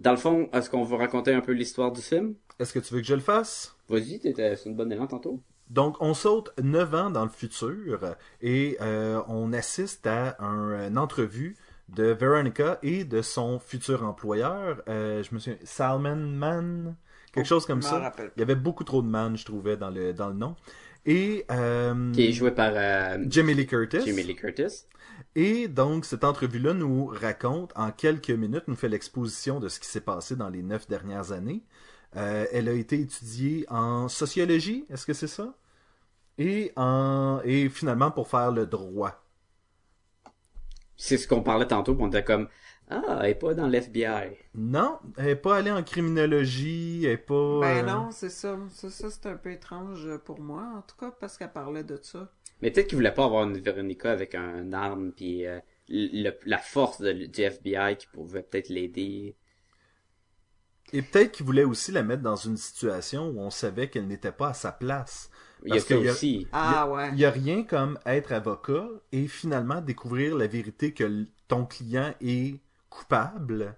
dans le fond, est-ce qu'on va raconter un peu l'histoire du film? Est-ce que tu veux que je le fasse? Vas-y, c'est une bonne élan tantôt. Donc, on saute 9 ans dans le futur et euh, on assiste à un- une entrevue de Veronica et de son futur employeur. Euh, je me souviens, Salman Man, quelque chose comme ça. rappelle Il y avait beaucoup trop de man, je trouvais, dans le, dans le nom. Et euh, Qui est joué par euh, Jamie Lee Curtis. Jamie Lee Curtis. Et donc, cette entrevue-là nous raconte, en quelques minutes, nous fait l'exposition de ce qui s'est passé dans les neuf dernières années. Euh, elle a été étudiée en sociologie, est-ce que c'est ça? Et, en... et finalement pour faire le droit. C'est ce qu'on parlait tantôt, on était comme Ah, elle est pas dans l'FBI. Non, elle n'est pas allée en criminologie, elle n'est pas... Ben euh, non, c'est ça. Ça, ça c'est un peu étrange pour moi, en tout cas, parce qu'elle parlait de ça. Mais peut-être qu'il voulait pas avoir une Veronica avec un arme puis euh, le- la force de- du FBI qui pouvait peut-être l'aider. Et peut-être qu'il voulait aussi la mettre dans une situation où on savait qu'elle n'était pas à sa place. Il y a Parce ça qu'il y a- aussi. Ah ouais. Il n'y a rien comme être avocat et finalement découvrir la vérité que ton client est coupable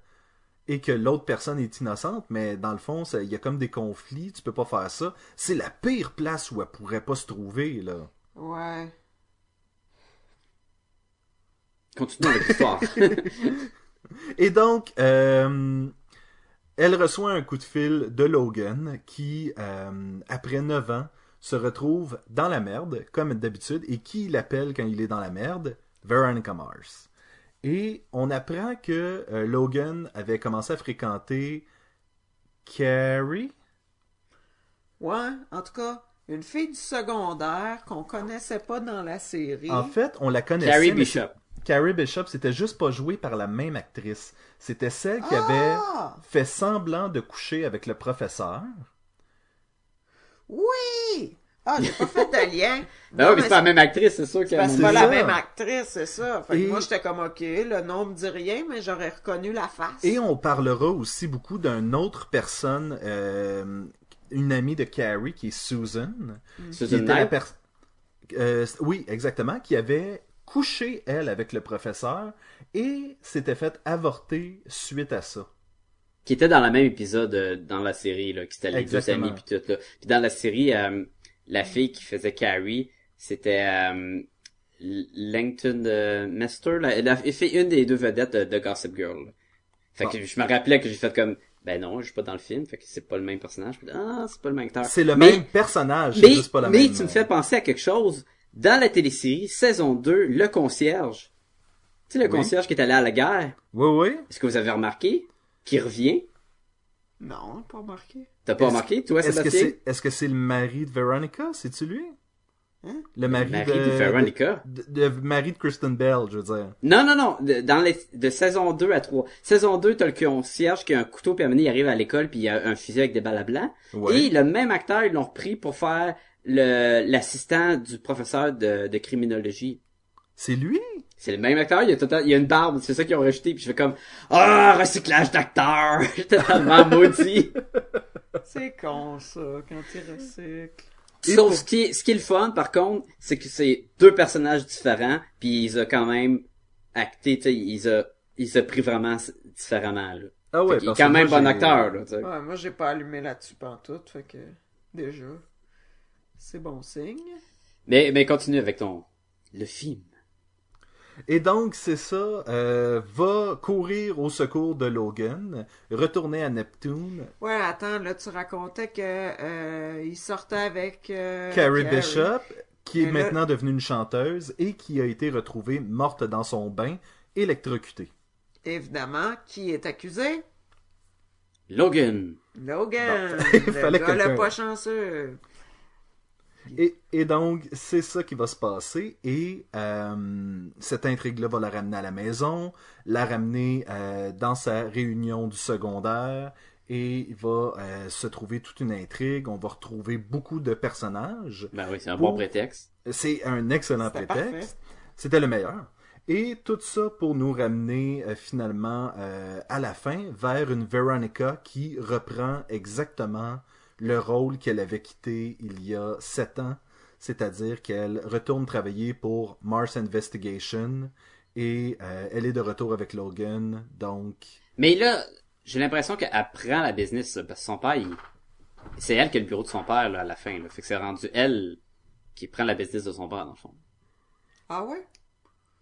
et que l'autre personne est innocente, mais dans le fond, ça- il y a comme des conflits, tu peux pas faire ça. C'est la pire place où elle pourrait pas se trouver, là. Ouais. Continue avec l'histoire. Et donc, euh, elle reçoit un coup de fil de Logan qui, euh, après 9 ans, se retrouve dans la merde, comme d'habitude, et qui l'appelle quand il est dans la merde? Veronica Mars. Et on apprend que euh, Logan avait commencé à fréquenter Carrie? Ouais, en tout cas, une fille du secondaire qu'on connaissait pas dans la série. En fait, on la connaissait. Carrie Bishop. Carrie Bishop, c'était juste pas joué par la même actrice. C'était celle qui avait Ah! fait semblant de coucher avec le professeur. Oui! Ah, j'ai pas fait de lien. Ben Non, mais c'est pas la même actrice, c'est sûr c'est parce que C'est c'est pas la même actrice, c'est ça. Fait que Et- moi, j'étais comme, OK, le nom me dit rien, mais j'aurais reconnu la face. Et on parlera aussi beaucoup d'une autre personne, euh, une amie de Carrie qui est Susan. qui Susan était la pers- euh, oui, exactement, qui avait couché, elle, avec le professeur et s'était fait avorter suite à ça. Qui était dans le même épisode euh, dans la série, là, qui c'était les deux amis puis tout, là. Puis dans la série, euh, la fille qui faisait Carrie, c'était Langton Mester. là. Elle a fait une des deux vedettes de, de Gossip Girl. là. Fait que je me rappelais que j'ai fait comme, ben non, je suis pas dans le film, fait que c'est pas le même personnage. Ah, c'est pas le même acteur. C'est le Mais- même personnage, c'est Mais, juste pas la mais même. tu me euh, fais penser à quelque chose. Dans la télésérie, saison 2, le concierge. Tu sais, le Oui. concierge qui est allé à la guerre. Oui, oui. Est-ce que vous avez remarqué? Qui revient? Non, pas remarqué. T'as pas remarqué, toi, Est-ce que c'est est-ce que c'est le mari de Veronica? C'est-tu lui? Hein? Le mari, Marie de, de Veronica. De, de- mari de Kristen Bell, je veux dire. Non, non, non. De, dans les, de saison 2 à 3. Saison 2, t'as le concierge qui a un couteau, puis à un moment donné, il arrive à l'école, puis il y a un fusil avec des balles à blanc. Ouais. Et le même acteur, ils l'ont repris pour faire le l'assistant du professeur de, de criminologie. C'est lui? C'est le même acteur, il y a, total- il y a une barbe, c'est ça qu'ils ont rajouté, puis je fais comme Ah, recyclage d'acteur! J'étais tellement maudit. C'est con, ça, quand ils recyclent. Et Sauf pour- ce qui est, ce qui est le fun, par contre, c'est que c'est deux personnages différents, puis ils ont quand même acté, tu sais, ils ont, ils ont pris vraiment différemment, là. Ah ouais, Fait est quand même moi, bon acteur, là, tu sais. Ouais, moi, j'ai pas allumé là-dessus pantoute, fait que, déjà, c'est bon signe. Mais, mais continue avec ton, le film. Et donc, c'est ça, euh, va courir au secours de Logan, retourner à Neptune, Ouais, attends, là, tu racontais que euh, il sortait avec euh, Carrie Bishop, qui est là- maintenant devenue une chanteuse et qui a été retrouvée morte dans son bain, électrocutée. Évidemment, qui est accusé? Logan. Logan! Bon, il le fallait gars le pas chanceux. Et, et donc, c'est ça qui va se passer. Et euh, cette intrigue-là va la ramener à la maison, la ramener euh, dans sa réunion du secondaire. Et il va euh, se trouver toute une intrigue. On va retrouver beaucoup de personnages. Ben oui, c'est un Pour- bon prétexte. C'est un excellent prétexte. C'était le meilleur. Et tout ça pour nous ramener euh, finalement euh, à la fin vers une Veronica qui reprend exactement le rôle qu'elle avait quitté il y a sept ans, c'est-à-dire qu'elle retourne travailler pour Mars Investigation et euh, elle est de retour avec Logan. Donc, Mais là, j'ai l'impression qu'elle prend la business, parce que son père, il... c'est elle qui a le bureau de son père, là, à la fin, là. Fait que c'est rendu elle qui prend la business de son père, dans le fond. Ah ouais?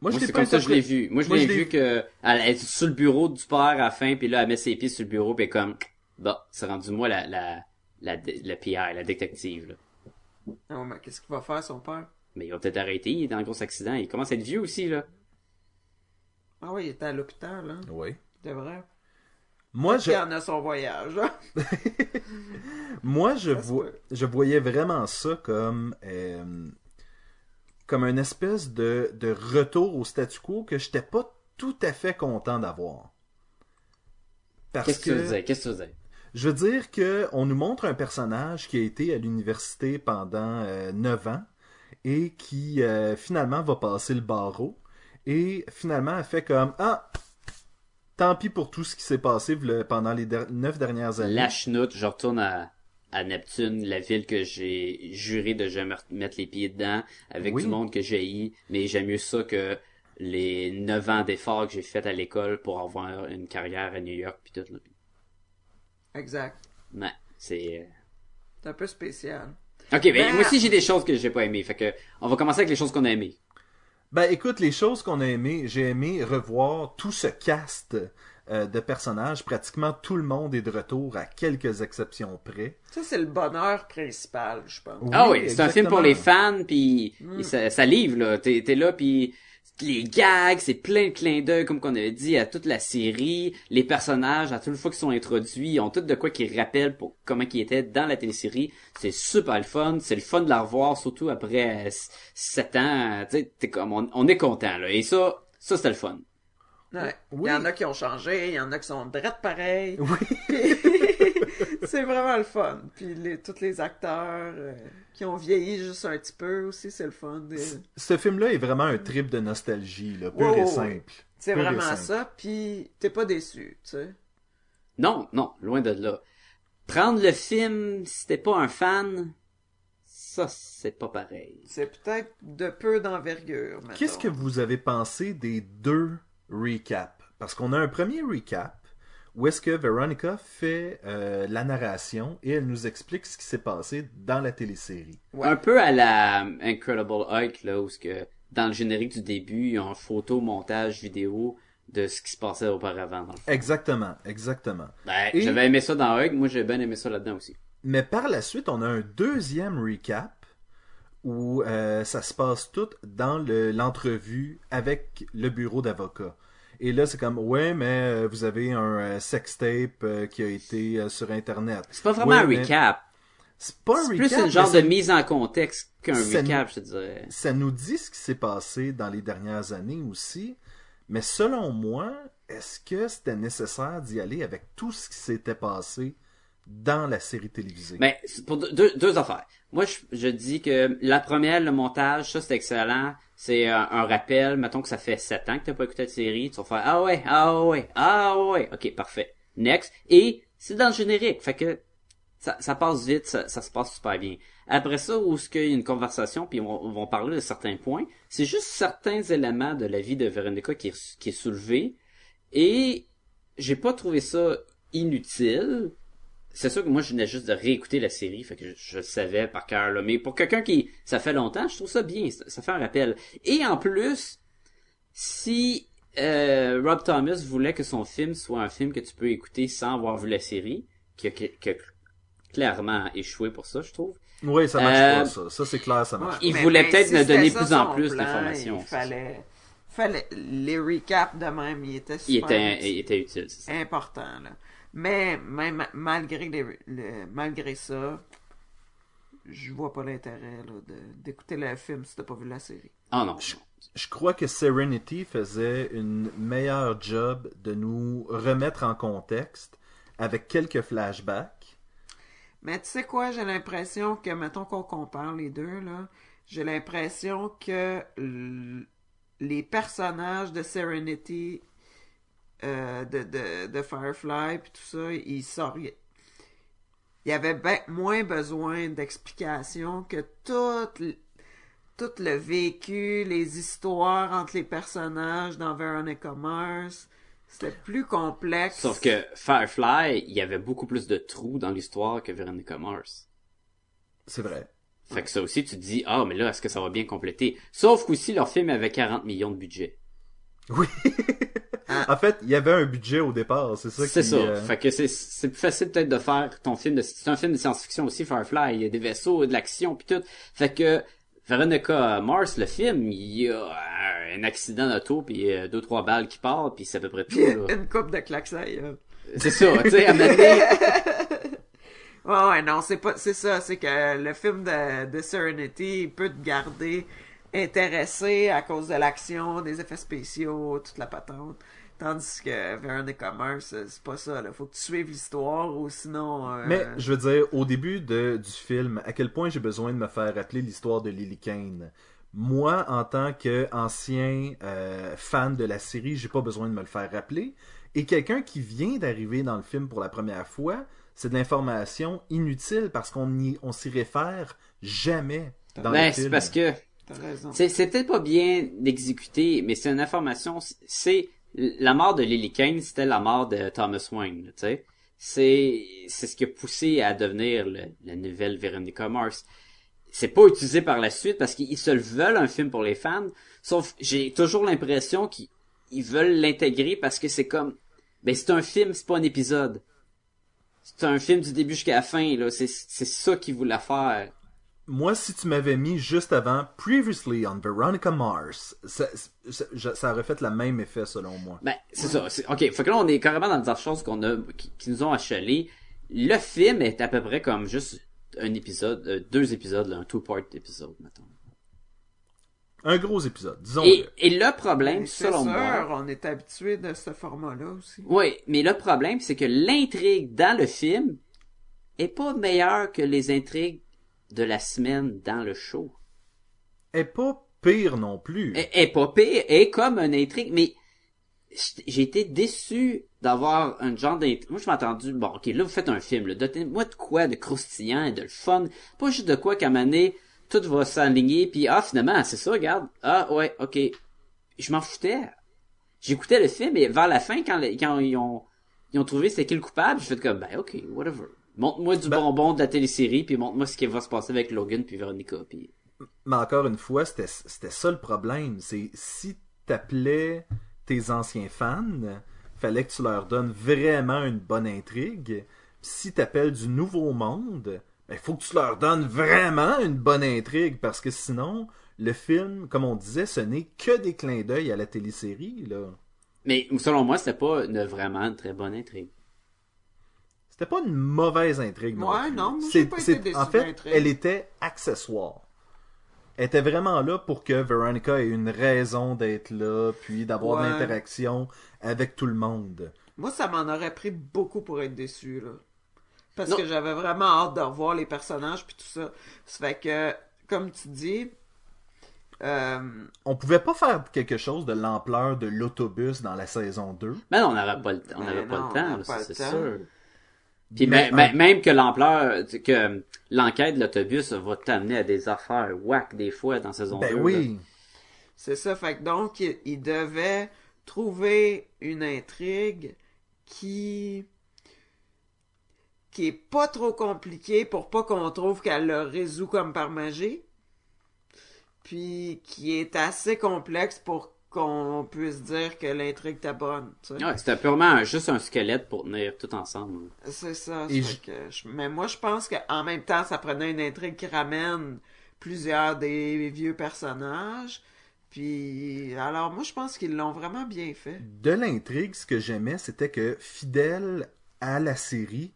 moi, Moi, je l'ai c'est pas comme ça que je l'ai vu. Moi, je Moi, l'ai vu que elle est sur le bureau du père à la fin, puis là, elle met ses pieds sur le bureau, puis comme, bon, c'est rendu moi la, la, la, la PI, la détective, là. Non, mais qu'est-ce qu'il va faire, son père? Mais il va peut-être arrêter, il est dans un gros accident, il commence à être vieux aussi, là. Ah oui, il était à l'hôpital, hein? Oui. De vrai. Moi, je, Il en a son voyage, hein? Moi, je, peut. je voyais vraiment ça comme euh, comme une espèce de, de retour au statu quo que j'étais pas tout à fait content d'avoir. Parce Qu'est-ce que tu veux dire? Qu'est-ce que tu veux dire? Je veux dire que on nous montre un personnage qui a été à l'université pendant euh, 9 ans et qui euh, finalement va passer le barreau et finalement a fait comme ah tant pis pour tout ce qui s'est passé pendant les der- neuf dernières années. La chenoute, je retourne à, à Neptune, la ville que j'ai juré de jamais mettre les pieds dedans, avec Oui. du monde que j'ai haï, mais j'aime mieux ça que les neuf ans d'efforts que j'ai fait à l'école pour avoir une carrière à New York pis tout, là. Exact. Ouais, c'est... euh, C'est un peu spécial. Ok, mais Ben- moi aussi j'ai des choses que j'ai pas aimées, fait que on va commencer avec les choses qu'on a aimées. Ben écoute, les choses qu'on a aimées, j'ai aimé revoir tout ce cast euh, de personnages. Pratiquement tout le monde est de retour à quelques exceptions près. Ça, c'est le bonheur principal, je pense. ah oui, c'est un film pour les fans, puis Mm. ça, ça livre, là. T'es t'es là, puis les gags, c'est plein de clins d'œil, comme qu'on avait dit, à toute la série. Les personnages, à toute fois qu'ils sont introduits, ils ont tout de quoi qui rappellent pour comment ils étaient dans la télésérie. C'est super le fun. C'est le fun de la revoir, surtout après euh, s- sept ans. Tu sais, t'es comme, on, on est content, là. Et ça, ça, c'était le fun. Ouais. Oui. Il y en a qui ont changé, il y en a qui sont drettes pareils. Oui. c'est vraiment le fun. Puis les, tous les acteurs euh, qui ont vieilli juste un petit peu aussi, c'est le fun. Des- Ce film-là est vraiment un trip de nostalgie, là, pur et simple. C'est vraiment simple. ça, puis t'es pas déçu, tu sais. Non, non, loin de là. Prendre le film, si t'es pas un fan, ça, c'est pas pareil. C'est peut-être de peu d'envergure. Qu'est-ce que vous avez pensé des deux recap. Parce qu'on a un premier recap où est-ce que Veronica fait euh, la narration et elle nous explique ce qui s'est passé dans la télésérie. Un peu à la Incredible Hulk, là, où ce que, dans le générique du début, il y a un photo, montage, vidéo de ce qui se passait auparavant. Dans le. Exactement, exactement. Ben, Et- j'avais aimé ça dans Hulk, moi j'ai bien aimé ça là-dedans aussi. Mais par la suite, on a un deuxième recap où euh, ça se passe tout dans le- l'entrevue avec le bureau d'avocat. Et là, c'est comme, ouais, mais euh, vous avez un euh, sextape euh, qui a été sur Internet. C'est pas vraiment Ouais, un mais recap. C'est pas un C'est recap. plus mais genre de mise en contexte qu'un recap, nous- je te dirais. Ça nous dit ce qui s'est passé dans les dernières années aussi. Mais selon moi, est-ce que c'était nécessaire d'y aller avec tout ce qui s'était passé dans la série télévisée? Mais pour deux, deux, affaires. Moi, je, je dis que la première, le montage, ça c'est excellent. C'est un, un rappel. Mettons que ça fait sept ans que t'as pas écouté de série. Tu vas faire ah ouais, ah ouais, ah ouais. Ok, parfait. Next. Et c'est dans le générique. Fait que ça, ça passe vite, ça, ça se passe super bien. Après ça, où ce qu'il y a une conversation, puis on, on va parler de certains points, c'est juste certains éléments de la vie de Veronica qui est, qui est soulevé. Et j'ai pas trouvé ça inutile. C'est sûr que moi, je venais juste de réécouter la série, fait que je, je le savais par cœur, là. Mais pour quelqu'un qui, ça fait longtemps, je trouve ça bien, ça, ça fait un rappel. Et en plus, si euh, Rob Thomas voulait que son film soit un film que tu peux écouter sans avoir vu la série, qui a, qui a clairement échoué pour ça, je trouve. Oui, ça marche Euh, pas, ça. Ça, c'est clair, ça marche Il Mais- voulait peut-être si donner ça plus en plus d'informations. Il fallait, fallait les recaps de même, il était Il super était, il était utile, c'est ça. important là. Mais même malgré les, le- malgré ça, je vois pas l'intérêt d'écouter le film si t'as pas vu la série. Oh non. Je crois que Serenity faisait une meilleure job de nous remettre en contexte avec quelques flashbacks. Mais tu sais quoi, j'ai l'impression que, mettons qu'on compare les deux, là, j'ai l'impression que les personnages de Serenity, euh, de, de, de Firefly, puis tout ça, ils sortent. Il y avait ben moins besoin d'explications que tout, tout le vécu, les histoires entre les personnages dans Veronica Mars. C'était plus complexe. Sauf que Firefly, il y avait beaucoup plus de trous dans l'histoire que Veronica Mars. C'est vrai. Fait que ça aussi, tu te dis, ah, mais là, est-ce que ça va bien compléter? Sauf qu'aussi, leur film avait 40 millions de budget. Oui. en fait, il y avait un budget au départ, c'est ça C'est ça. euh, Fait que c'est, c'est plus facile peut-être de faire ton film de, c'est un film de science-fiction aussi, Firefly. Il y a des vaisseaux, de l'action, puis tout. Fait que, Veronica Mars, le film, il y a un accident d'auto, puis euh, deux, trois balles qui partent, puis c'est à peu près tout, là. une coupe de claques à la gueule. C'est ça, tu sais, à Ouais, ouais, non, c'est pas, c'est ça, c'est que le film de, de Serenity peut te garder intéressé à cause de l'action, des effets spéciaux, toute la patente. Tandis que Veronica Mars, euh, c'est pas ça, là. Faut que tu suives l'histoire ou sinon, euh, Mais je veux dire, au début de, du film, à quel point j'ai besoin de me faire rappeler l'histoire de Lily Kane? Moi, en tant qu'ancien euh, fan de la série, j'ai pas besoin de me le faire rappeler. Et quelqu'un qui vient d'arriver dans le film pour la première fois, c'est de l'information inutile parce qu'on y- on s'y réfère jamais dans ben, le c'est film. parce que, peut-être pas bien exécuté, mais c'est une information. C'est la mort de Lily Kane, c'était la mort de Thomas Wayne, tu sais. C'est c'est ce qui a poussé à devenir le- la nouvelle Veronica Mars. C'est pas utilisé par la suite parce qu'ils se le veulent un film pour les fans. Sauf j'ai toujours l'impression qu'ils ils veulent l'intégrer parce que c'est comme ben c'est un film, c'est pas un épisode. C'est un film du début jusqu'à la fin là. C'est c'est ça qu'ils voulaient faire. Moi, si tu m'avais mis juste avant Previously on Veronica Mars, ça, ça, ça aurait fait le même effet selon moi. Ben, c'est ça. c'est- OK, fait que là, on est carrément dans des choses qu'on a, qui, qui nous ont achalés. Le film est à peu près comme juste un épisode, euh, deux épisodes, là, un two-part épisode, mettons. Un gros épisode, disons. Et, et le problème, Mais c'est selon sûr, moi... on est habitué de ce format-là aussi. Oui, mais le problème, c'est que l'intrigue dans le film est pas meilleure que les intrigues de la semaine dans le show. est pas pire non plus. Est pas pire, est comme une intrigue, mais j'ai été déçu d'avoir un genre d'intrigue. Moi, je m'attendais, bon, ok, là, vous faites un film, là, donnez-moi de quoi de croustillant et de le fun, pas juste de quoi qu'à donné, tout va s'aligner, puis ah, finalement, c'est ça, regarde, ah, ouais, ok. Je m'en foutais. j'écoutais le film et vers la fin, quand, le- quand ils ont, ils ont trouvé c'était qui le coupable, j'ai fait comme, ben, ok, whatever. Montre-moi du Ben- bonbon de la télésérie, puis montre-moi ce qui va se passer avec Logan puis Veronica, puis... Mais encore une fois, c'était ça le problème. C'est si t'appelais tes anciens fans, fallait que tu leur donnes vraiment une bonne intrigue. Si t'appelles du nouveau monde, il faut que tu leur donnes vraiment une bonne intrigue parce que sinon, le film, comme on disait, ce n'est que des clins d'œil à la télésérie. là. Mais selon moi, c'était pas une, vraiment une très bonne intrigue. C'était pas une mauvaise intrigue. non Ouais, plus. non, moi, j'ai C'est- pas été c'est- déçu En fait, elle était accessoire. Elle était vraiment là pour que Veronica ait une raison d'être là, puis d'avoir Ouais. de l'interaction avec tout le monde. Moi, ça m'en aurait pris beaucoup pour être déçu, là. Parce Non. que j'avais vraiment hâte de revoir les personnages puis tout ça. Ça fait que, comme tu dis, euh, On pouvait pas faire quelque chose de l'ampleur de l'autobus dans la saison 2. Mais non, on n'avait pas le, on Ben n'avait pas non, le temps, c'est temps. sûr. Puis Mais même, en- même que l'ampleur, que euh, l'enquête de l'autobus va t'amener à des affaires whack des fois dans saison 2. Ben là. oui. c'est ça. Fait que donc, il, il devait trouver une intrigue qui qui est pas trop compliquée pour pas qu'on trouve qu'elle le résout comme par magie. Puis qui est assez complexe pour qu'on puisse dire que l'intrigue était bonne. tu sais. Ouais, c'était purement juste un squelette pour tenir tout ensemble. C'est ça. Et ça fait que je- Mais moi, je pense qu'en même temps, ça prenait une intrigue qui ramène plusieurs des vieux personnages. Puis, alors, moi, je pense qu'ils l'ont vraiment bien fait. De l'intrigue, ce que j'aimais, c'était que fidèle à la série,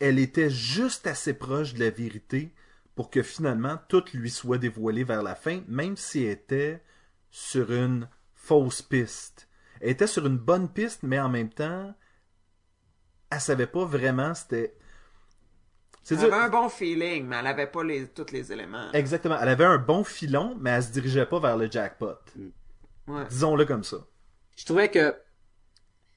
elle était juste assez proche de la vérité pour que finalement tout lui soit dévoilé vers la fin, même si elle était sur une fausse piste. Elle était sur une bonne piste, mais en même temps, elle savait pas vraiment c'était. C'est Elle dire- avait un bon feeling, mais elle avait pas les, tous les éléments. Exactement. Elle avait un bon filon, mais elle se dirigeait pas vers le jackpot. Ouais. Disons-le comme ça. Je trouvais que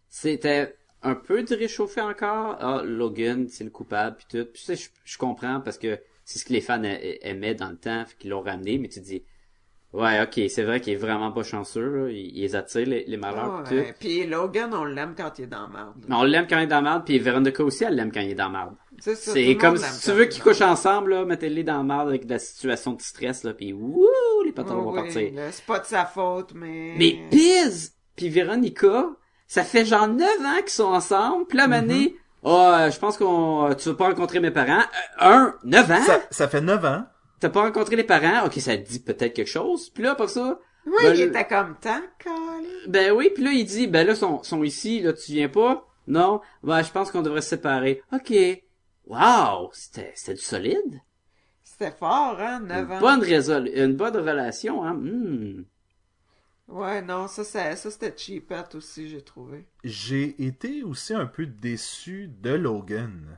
c'était un peu de réchauffer encore. Ah, Logan, c'est le coupable, puis tout. Puis tu sais, je, je comprends parce que c'est ce que les fans aimaient dans le temps, qu'ils l'ont ramené, mais tu te dis, ouais, ok, c'est vrai qu'il est vraiment pas chanceux, là. Il, il les attire, les, les malheurs, puis tout. Ouais. Puis Logan, on l'aime quand il est dans la merde. Mais on l'aime quand il est dans la merde, puis Veronica aussi, elle l'aime quand il est dans la merde. C'est ça, C'est comme si tu veux qu'ils la couchent ensemble, là, mettez-les dans la merde avec de la situation de stress, là, puis wouh, les patrons vont Oui, partir. C'est pas de sa faute, mais... Mais Biz puis Véronica, ça fait genre 9 ans qu'ils sont ensemble, puis là, mané, oh, je pense qu'on, tu vas pas rencontrer mes parents. Euh, un, 9 ans? Ça, ça fait 9 ans. T'as pas rencontré les parents? Ok, ça te dit peut-être quelque chose. Puis là, pour ça, Oui, ben, il le- était comme tant, ben oui, puis là, il dit, ben là, sont, sont ici, là, tu viens pas? Non? Ben, je pense qu'on devrait se séparer. Ok. Wow! C'était, c'était du solide. C'était fort, hein, 9 Une ans. bonne résol... une bonne relation, hein. Hmm. Ouais, non, ça, ça, ça c'était cheapette aussi, j'ai trouvé. J'ai été aussi un peu déçu de Logan.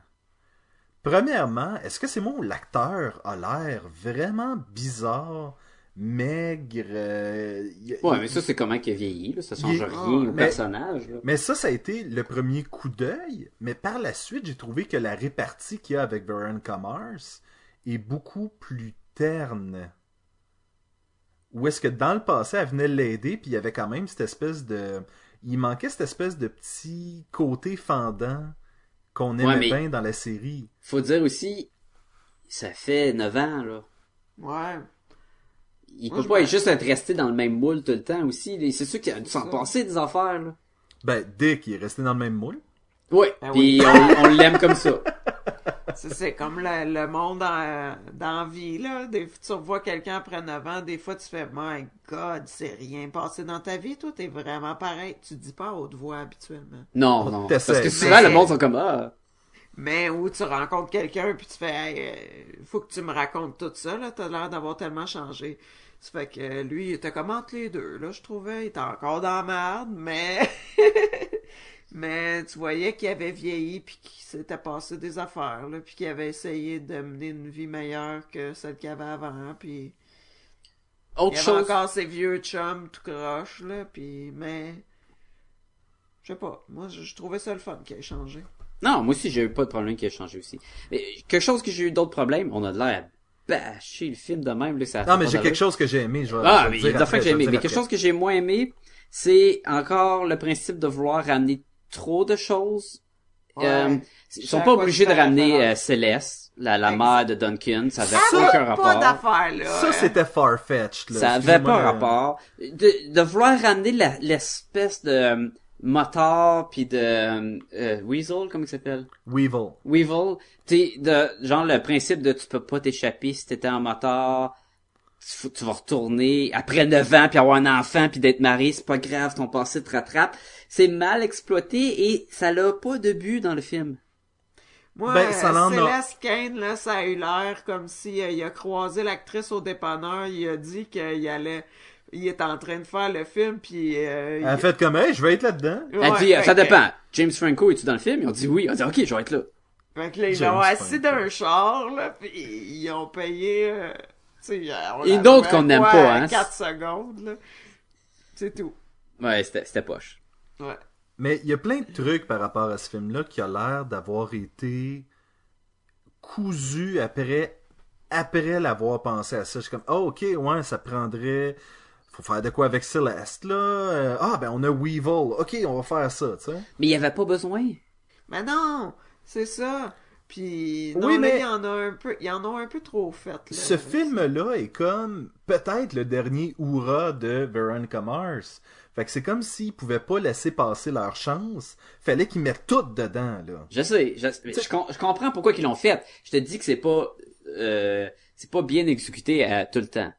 Premièrement, est-ce que c'est moi où l'acteur a l'air vraiment bizarre, maigre euh, a- Ouais, mais ça, c'est comment qu'il a vieilli, là. Ça change rien Ah, au mais- personnage, là. Mais ça, ça a été le premier coup d'œil. Mais par la suite, j'ai trouvé que la répartie qu'il y a avec Veronica Mars est beaucoup plus terne. Ou est-ce que dans le passé, elle venait l'aider, puis il y avait quand même cette espèce de... Il manquait cette espèce de petit côté fendant qu'on aimait Ouais, mais- bien dans la série. Faut dire aussi, ça fait 9 ans, là. Ouais. Il Moi, peut pas être juste être resté dans le même moule tout le temps aussi. C'est sûr qu'il a dû s'en passer des affaires, là. Ben, Dick, il est resté dans le même moule. Oui, Ben puis on, on l'aime comme ça. C'est- C'est comme le, le monde dans la vie, là. Des, tu revois quelqu'un après 9 ans, des fois tu fais, My God, c'est rien passé dans ta vie, toi, t'es vraiment pareil. Tu dis pas à haute voix habituellement. Non, On non. Parce que souvent, Mais- le monde sont comme, ah. Mais où tu rencontres quelqu'un puis tu fais, hey, euh, faut que tu me racontes tout ça, là. T'as l'air d'avoir tellement changé. Ça fait que lui, il était comme entre les deux, là, je trouvais. Il était encore dans la merde, mais. mais tu voyais qu'il avait vieilli puis qu'il s'était passé des affaires, là. Puis qu'il avait essayé de mener une vie meilleure que celle qu'il avait avant. Puis. Il Autre y avait chose. encore ses vieux chums tout croche, là. Puis. Mais. Je sais pas. Moi, je, je trouvais ça le fun qu'il ait changé. Non, moi aussi, j'ai eu pas de problème qui a changé aussi. Mais quelque chose que j'ai eu d'autres problèmes, on a de l'air à bâcher le film de même, là, ça Non, mais j'ai quelque chose que j'ai aimé. Je vais, je Ah, vais mais il y a des que j'ai aimé. Mais quelque chose que j'ai moins aimé, c'est encore le principe de vouloir ramener trop de choses. Ouais. Euh, ils sont pas obligés de ramener euh. Céleste, la, la mère de Duncan, ça avait Ça aucun rapport. pas d'affaire, là. Ça, hein. c'était far-fetched. là. Ça avait pas rapport. De, de vouloir ramener la- l'espèce de euh, motard puis de euh, euh, Weasel, comment il s'appelle? Weevil. Weevil, tu de genre le principe de tu peux pas t'échapper si t'étais en motard. Tu, faut- tu vas retourner après 9 ans puis avoir un enfant puis d'être marié, c'est pas grave, ton passé te rattrape. C'est mal exploité et ça n'a pas de but dans le film. Moi, Ben, ça. Céleste Kane, là, ça a eu l'air comme si euh, il a croisé l'actrice au dépanneur, il a dit qu'il allait, il est en train de faire le film, puis euh, Elle a il- fait comme, hey, je vais être là-dedans. Elle Ouais, dit, fait ça que- dépend. James Franco, es-tu dans le film? Ils ont dit oui. Ils ont dit, ok, je vais être là. Fait que là, ils James l'ont assis Franco. dans un char, là, puis ils ont payé, euh, Et d'autres qu'on n'aime pas, hein. 4 secondes, là. C'est tout. Ouais, c'était c'était poche. Ouais. Mais il y a plein de trucs par rapport à ce film-là qui a l'air d'avoir été cousu après après l'avoir pensé à ça. Je suis comme, oh, ok, ouais, ça prendrait. Faut faire de quoi avec Celeste, là. Euh, ah, ben, on a Weevil. Ok, on va faire ça, tu sais. Mais il y avait pas besoin. Mais non, c'est ça. Puis non, Oui, mais- il y en a un peu, il y en a un peu trop fait. Là. Ce film-là est comme peut-être le dernier hurrah de Veronica Mars. Fait que c'est comme s'ils pouvaient pas laisser passer leur chance. Fallait qu'ils mettent tout dedans, là. Je sais, je, mais je, com- je comprends pourquoi ils l'ont fait. Je te dis que c'est pas, euh, c'est pas bien exécuté à tout le temps.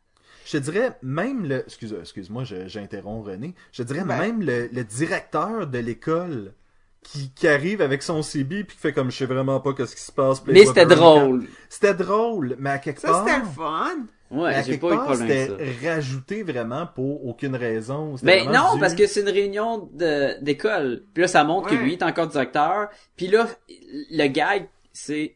Je te dirais même le. Excuse, excuse-moi, je- j'interromps René. Je te dirais Ben. même le, le directeur de l'école qui, qui arrive avec son CB puis qui fait comme je sais vraiment pas qu'est-ce qui se passe. Mais c'était drôle. C'était drôle, mais à quelque Ça, part. c'était le fun. mais Ouais, à j'ai quelque pas eu de part, problème avec ça. c'était rajouté vraiment pour aucune raison. C'était Mais non, du- parce que c'est une réunion de d'école. Puis là, ça montre que lui est encore directeur. Puis là, le gag, c'est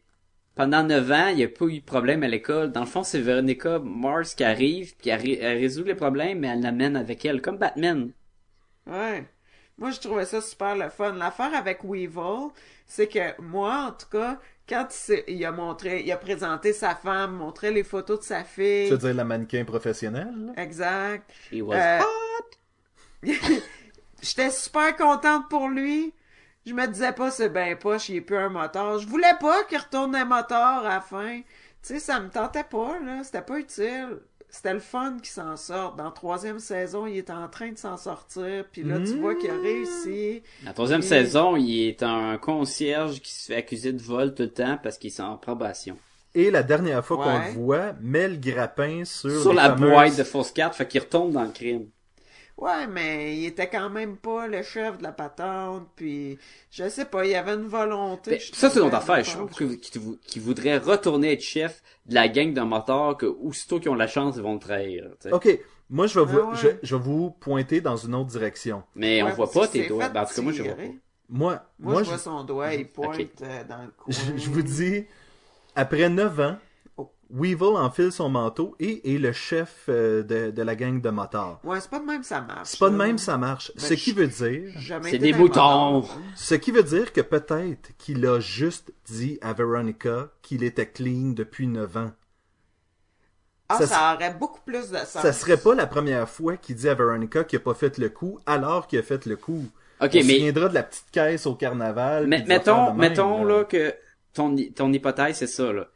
pendant 9 ans, il n'y a pas eu de problème à l'école. Dans le fond, c'est Veronica Mars qui arrive, puis elle, ré- elle résout les problèmes, mais elle l'amène avec elle, comme Batman. Ouais. Moi, je trouvais ça super le fun. L'affaire avec Weevil, c'est que moi, en tout cas, quand il, a montré, il a présenté sa femme, montré les photos de sa fille. Tu veux dire la mannequin professionnelle? là? Exact. He was Euh, J'étais super contente pour lui. Je me disais pas, c'est ben poche, il est plus un moteur. Je voulais pas qu'il retourne un moteur à la fin. Tu sais, ça me tentait pas, là. C'était pas utile. C'était le fun qu'il s'en sorte. Dans la troisième saison, il est en train de s'en sortir. Puis là, tu vois qu'il a réussi. La troisième Et- saison, il est un concierge qui se fait accuser de vol tout le temps parce qu'il est en probation. Et la dernière fois qu'on le voit, met le grappin sur, Sur la fameuses- boîte de fausse carte, fait qu'il retombe dans le crime. Ouais, mais il était quand même pas le chef de la patente. Puis, je sais pas, il y avait une volonté. Ben, ça, c'est une autre affaire. Je sais part. pas pourquoi qui, vou- qui voudrait retourner être chef de la gang d'un moteur que, aussitôt qu'ils ont la chance, ils vont le trahir. Ok, moi je vais, vous, Ah ouais. je, je vais vous pointer dans une autre direction. Mais on voit pas qu'il tes doigts. Ben, en tout cas, moi, je vois pas. Moi, Moi, moi, je vois son doigt, il pointe euh, dans le coin. je, je vous dis, après 9 ans. Weevil enfile son manteau et est le chef euh, de, de la gang de motards. Ouais, c'est pas de même ça marche. C'est pas de même ça marche. Ben, Ce qui veut dire, C'est des boutons. hein. ce qui veut dire que peut-être qu'il a juste dit à Veronica qu'il était clean depuis 9 ans. Ah, Ça ça, aurait beaucoup plus de sens. Ça serait pas la première fois qu'il dit à Veronica qu'il a pas fait le coup alors qu'il a fait le coup. Ok, On mais, souviendra de la petite caisse au carnaval. mais mettons, mettons, là, que ton, ton hypothèse, c'est ça, là.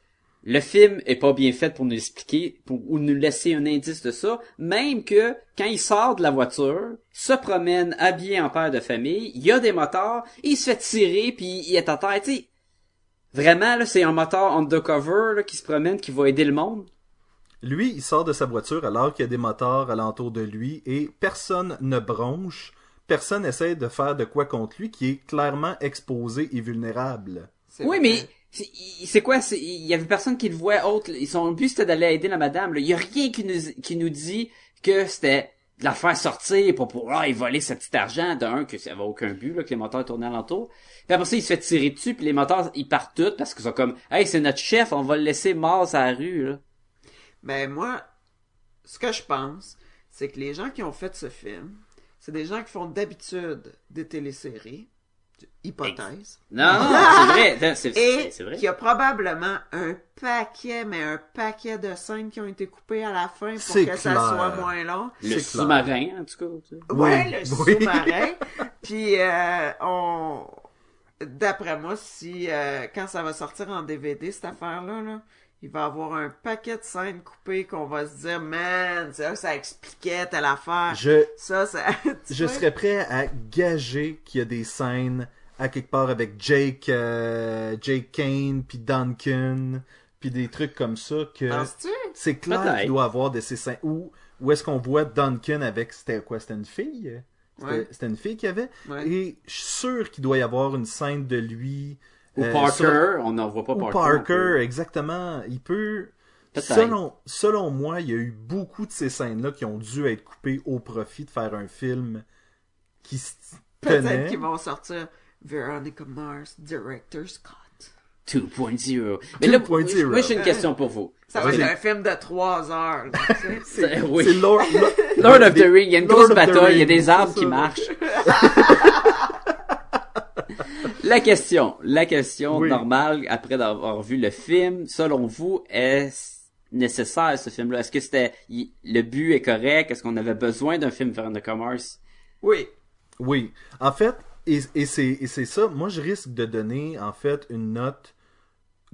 Le film est pas bien fait pour nous expliquer, pour, ou nous laisser un indice de ça, même que, quand il sort de la voiture, se promène habillé en père de famille, il y a des moteurs, il se fait tirer, puis il est à terre, tu sais. Vraiment, là, c'est un moteur undercover, là, qui se promène, qui va aider le monde. Lui, il sort de sa voiture alors qu'il y a des moteurs alentour de lui et personne ne bronche, personne essaie de faire de quoi contre lui qui est clairement exposé et vulnérable. Oui, vrai. mais c'est- quoi? Il y avait personne qui le voit autre. Son but, c'était d'aller aider la madame. Il y a rien qui nous, qui nous dit que c'était de la faire sortir pour pouvoir y voler ce petit argent. D'un, que ça avait aucun but, là, que les moteurs tournaient alentour. Puis après ça, il se fait tirer dessus, puis les moteurs, ils partent tous parce qu'ils sont comme, hey, c'est notre chef, on va le laisser mort à la rue, là. Ben, moi, ce que je pense, c'est que les gens qui ont fait ce film, c'est des gens qui font d'habitude des téléséries. Hypothèse. Non, non, c'est vrai. C'est- Et c'est vrai. qu'il y a probablement un paquet, mais un paquet de scènes qui ont été coupées à la fin pour C'est que ça clair. soit moins long. Le C'est clair. sous-marin, en tout cas. tu sais. Ouais, Oui, le oui. sous-marin. Puis euh, on d'après moi, si euh, quand ça va sortir en DVD cette affaire-là, là, il va y avoir un paquet de scènes coupées qu'on va se dire Man, ça, ça expliquait telle affaire. Je, Ça, ça. je vois? serais prêt à gager qu'il y a des scènes à quelque part avec Jake, euh, Jake Kane, puis Duncan, puis des trucs comme ça que c'est clair qu'il doit avoir de ces scènes où où est-ce qu'on voit Duncan avec c'était quoi c'était une fille? C'était Ouais. une fille qu'il y avait Ouais. et je suis sûr qu'il doit y avoir une scène de lui Ou euh, Parker, sur- on n'en voit pas ou Parker. Parker, exactement. Il peut. Selon, selon moi, il y a eu beaucoup de ces scènes-là qui ont dû être coupées au profit de faire un film qui se Peut-être qu'ils vont sortir Veronica Mars, Director Scott. 2.0. Mais là, 2.0. moi, j'ai une question pour vous. Ça va être un film de trois heures. là, tu sais. C'est- oui. C'est Lord, Lord of the Rings, il y a une Lord grosse bataille, il y a des arbres qui marchent. la question, la question Oui. normale, après avoir vu le film, selon vous, est-ce nécessaire ce film-là? Est-ce que c'était, le but est correct? Est-ce qu'on avait besoin d'un film Veronica Mars? Oui. Oui. En fait, et, et c'est ça. Moi, je risque de donner, en fait, une note